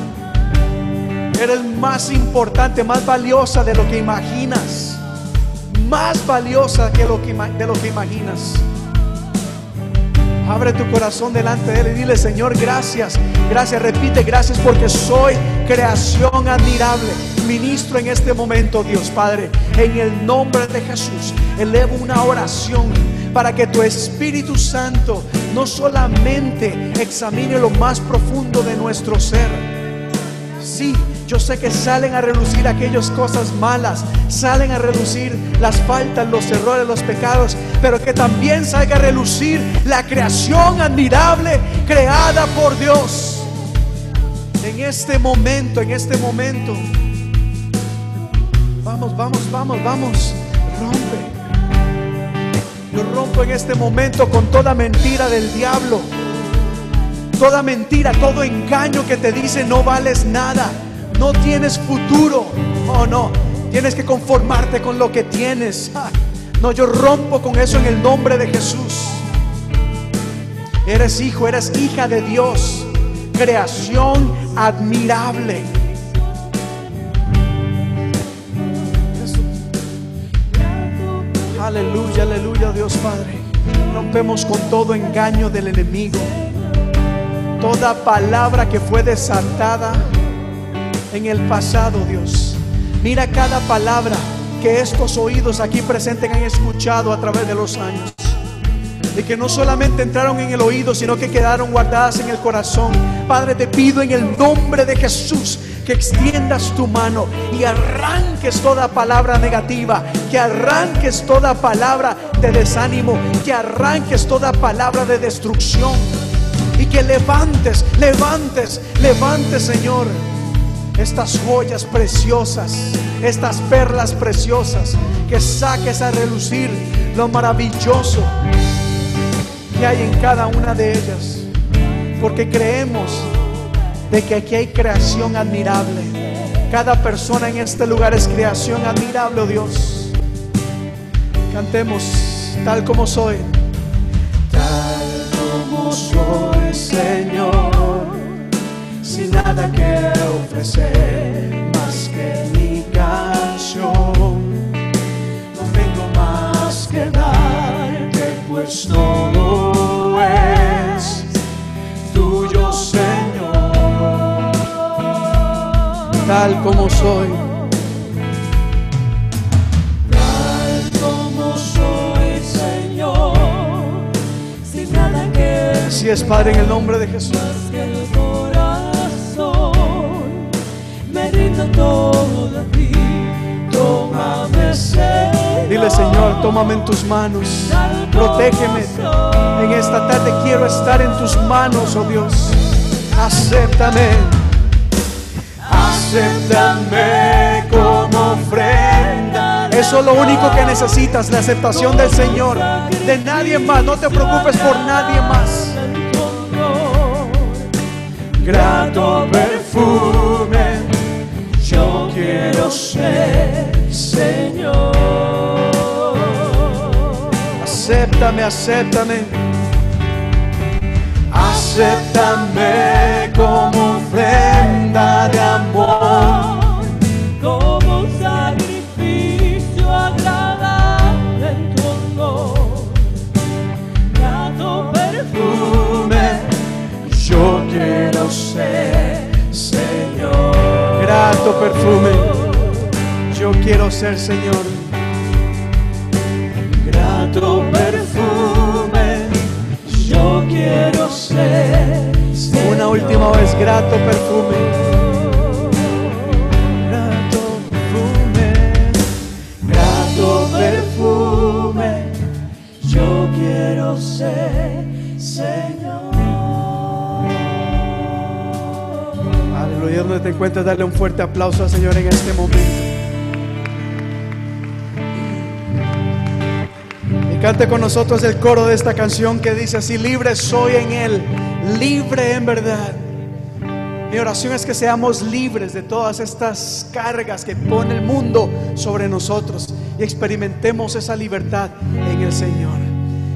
C: Eres más importante, más valiosa de lo que imaginas. Más valiosa que lo que, de lo que imaginas. Abre tu corazón delante de Él y dile, Señor, gracias. Gracias, repite, gracias porque soy creación admirable. Ministro en este momento, Dios Padre, en el nombre de Jesús, elevo una oración para que tu Espíritu Santo no solamente examine lo más profundo de nuestro ser, Sí, yo sé que salen a relucir aquellas cosas malas, salen a relucir las faltas, los errores, los pecados, pero que también salga a relucir la creación admirable creada por Dios. En este momento, en este momento. Vamos, vamos, vamos, vamos. Rompe. Yo rompo en este momento con toda mentira del diablo toda mentira, todo engaño que te dice no vales nada, no tienes futuro. Oh no, tienes que conformarte con lo que tienes. Ah, No, yo rompo con eso en el nombre de Jesús. Eres hijo, eres hija de Dios, creación admirable. Aleluya, aleluya, Dios Padre. Rompemos con todo engaño del enemigo toda palabra que fue desatada en el pasado, Dios. Mira cada palabra que estos oídos aquí presentes han escuchado a través de los años. Y que no solamente entraron en el oído, sino que quedaron guardadas en el corazón. Padre, te pido en el nombre de Jesús que extiendas tu mano y arranques toda palabra negativa, que arranques toda palabra de desánimo, que arranques toda palabra de destrucción y que levantes, levantes, levantes, Señor, estas joyas preciosas, estas perlas preciosas, que saques a relucir lo maravilloso que hay en cada una de ellas, porque creemos de que aquí hay creación admirable. Cada persona en este lugar es creación admirable, oh Dios. Cantemos tal como soy.
D: como soy, Señor, sin nada que ofrecer más que mi canción. No tengo más que darte, pues todo es tuyo, Señor.
C: Tal como soy.
D: Tal como soy, Señor, sin nada que
C: Así es, Padre, en el nombre de Jesús.
D: Todo a ti tómame Señor
C: Dile, Señor, tómame en tus manos. Protégeme. En esta tarde quiero estar en tus manos, oh Dios. Acéptame.
D: acéptame como ofrenda
C: Eso es lo único que necesitas, la aceptación del Señor. De nadie más. No te preocupes por nadie más.
D: grato perfume yo quiero ser Señor.
C: Acéptame, acéptame.
D: Acéptame como ofrenda de amor
C: grato perfume. Yo quiero ser, Señor.
D: Grato perfume, yo quiero ser.
C: Una última vez, grato perfume.
D: Grato perfume, grato perfume, yo quiero ser, Señor.
C: Aleluya, donde te encuentras, darle un fuerte aplauso al Señor en este momento. Y cante con nosotros el coro de esta canción que dice así, libre soy en Él, libre en verdad. Mi oración es que seamos libres de todas estas cargas que pone el mundo sobre nosotros y experimentemos esa libertad en el Señor.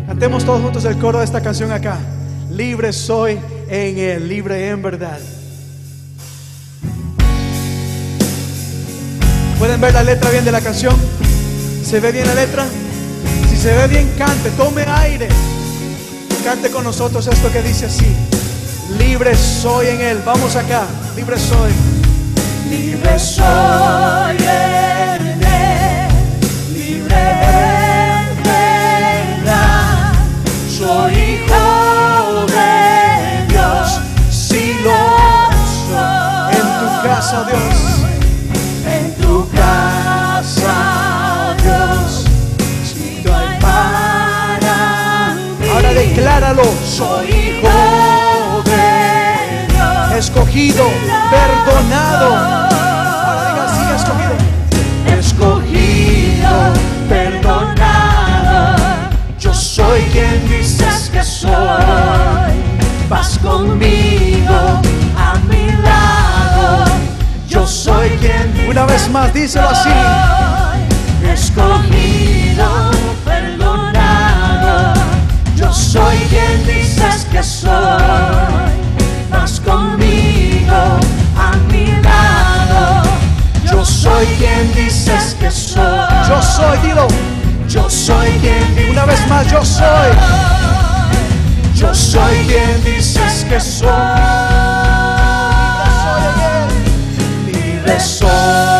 C: Cantemos todos juntos el coro de esta canción acá. Libre soy en Él, libre en verdad. ¿Pueden ver la letra bien de la canción? ¿Se ve bien la letra? Si se ve bien, cante, tome aire. Cante con nosotros esto que dice así. Libre soy en Él. Vamos acá. Libre soy.
D: Libre soy en él, libre en verdad. Soy hijo de Dios, si lo soy.
C: En tu casa, Dios. Decláralo.
D: soy hijo de Dios.
C: Escogido, perdonado. Ahora diga escogido.
D: escogido, perdonado. Yo soy quien dices que soy. Vas conmigo a mi lado. Yo soy quien
C: Una vez más, díselo así.
D: Escogido, perdonado. Soy quien dices que soy. Vas conmigo a mi lado. Yo soy quien dices que soy.
C: Yo soy, dilo.
D: Yo soy quien dices
C: Una vez más, yo soy.
D: Yo soy quien dices que soy. Libre soy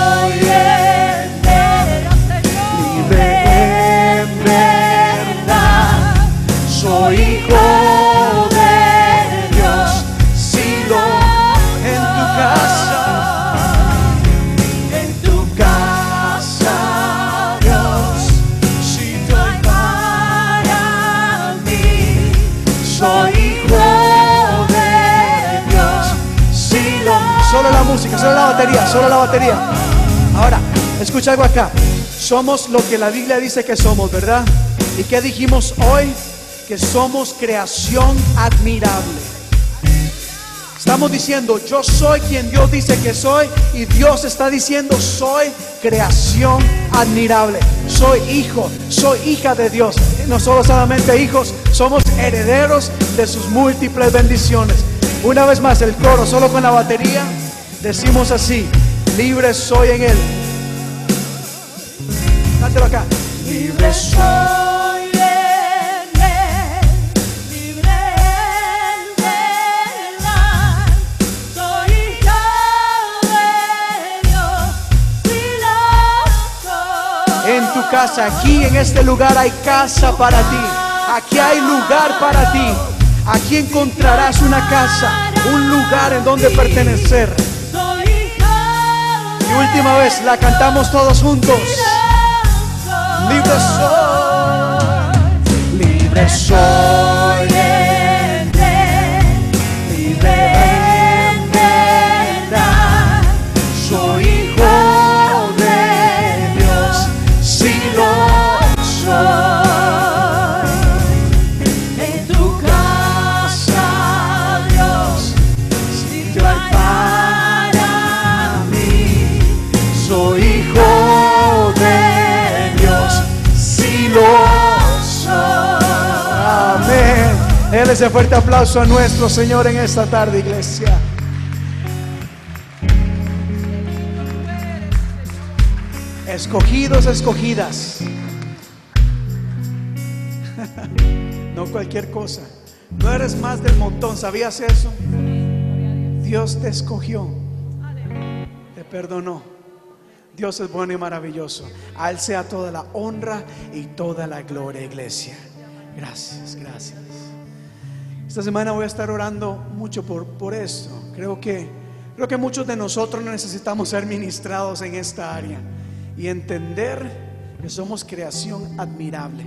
C: solo la batería. Ahora, escucha algo acá. Somos lo que la Biblia dice que somos, ¿verdad? ¿Y qué dijimos hoy? Que somos creación admirable. Estamos diciendo, yo soy quien Dios dice que soy y Dios está diciendo, soy creación admirable. Soy hijo, soy hija de Dios. No solo solamente hijos, somos herederos de sus múltiples bendiciones. Una vez más, el coro, solo con la batería, decimos así, libre soy en Él. Cántelo acá.
D: Libre soy en él, libre en verdad. Soy hijo de Dios, si lo soy.
C: En tu casa, aquí en este lugar hay casa para ti. Aquí hay lugar para ti. Aquí encontrarás una casa, un lugar en donde pertenecer. Última vez, la cantamos todos juntos. Libre soy.
D: Libre soy
C: ese fuerte aplauso a nuestro Señor en esta tarde, iglesia. Escogidos, escogidas. No cualquier cosa. No eres más del montón. ¿Sabías eso? Dios te escogió. Te perdonó. Dios es bueno y maravilloso. A Él sea toda la honra y toda la gloria, iglesia. Gracias, gracias. Esta semana voy a estar orando mucho por, por esto. Creo que, creo que muchos de nosotros necesitamos ser ministrados en esta área y entender que somos creación admirable.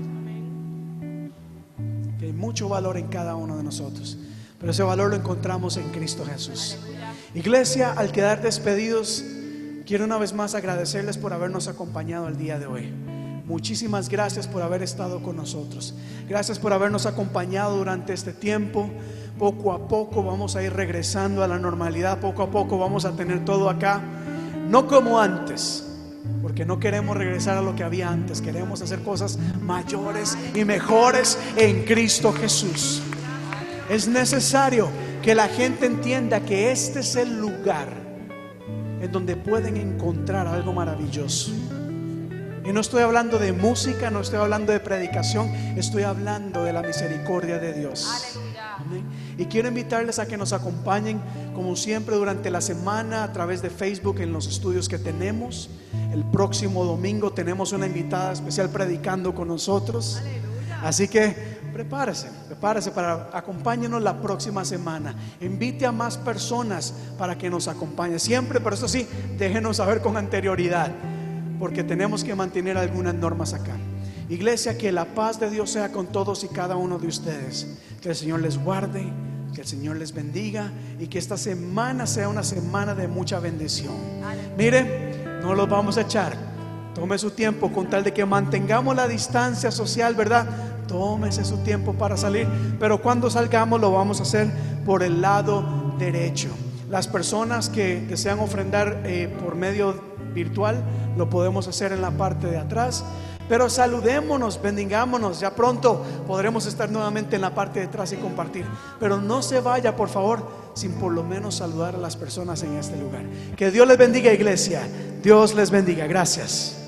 C: Que hay mucho valor en cada uno de nosotros. Pero ese valor lo encontramos en Cristo Jesús. Iglesia, al quedar despedidos, quiero una vez más agradecerles por habernos acompañado el día de hoy. Muchísimas gracias por haber estado con nosotros. Gracias por habernos acompañado durante este tiempo. Poco a poco vamos a ir regresando a la normalidad. Poco a poco vamos a tener todo acá. No como antes, porque no queremos regresar a lo que había antes. Queremos hacer cosas mayores y mejores en Cristo Jesús. Es necesario que la gente entienda que este es el lugar en donde pueden encontrar algo maravilloso. Y no estoy hablando de música, no estoy hablando de predicación, estoy hablando de la misericordia de Dios. Amén. Y quiero invitarles a que nos acompañen, como siempre, durante la semana a través de Facebook en los estudios que tenemos. El próximo domingo tenemos una invitada especial predicando con nosotros. Así que prepárese, prepárese para acompáñenos la próxima semana. Invite a más personas para que nos acompañen. Siempre, pero eso sí, déjenos saber con anterioridad, porque tenemos que mantener algunas normas acá. Iglesia, que la paz de Dios sea con todos y cada uno de ustedes. Que el Señor les guarde, que el Señor les bendiga y que esta semana sea una semana de mucha bendición. Mire, no los vamos a echar. Tome su tiempo con tal de que mantengamos la distancia social, ¿verdad? Tómese su tiempo para salir, pero cuando salgamos lo vamos a hacer por el lado derecho. Las personas que desean ofrendar eh, por medio virtual lo podemos hacer en la parte de atrás. Pero saludémonos, bendigámonos. Ya pronto podremos estar nuevamente en la parte de atrás y compartir. Pero no se vaya, por favor, sin por lo menos saludar a las personas en este lugar. Que Dios les bendiga, iglesia. Dios les bendiga. Gracias.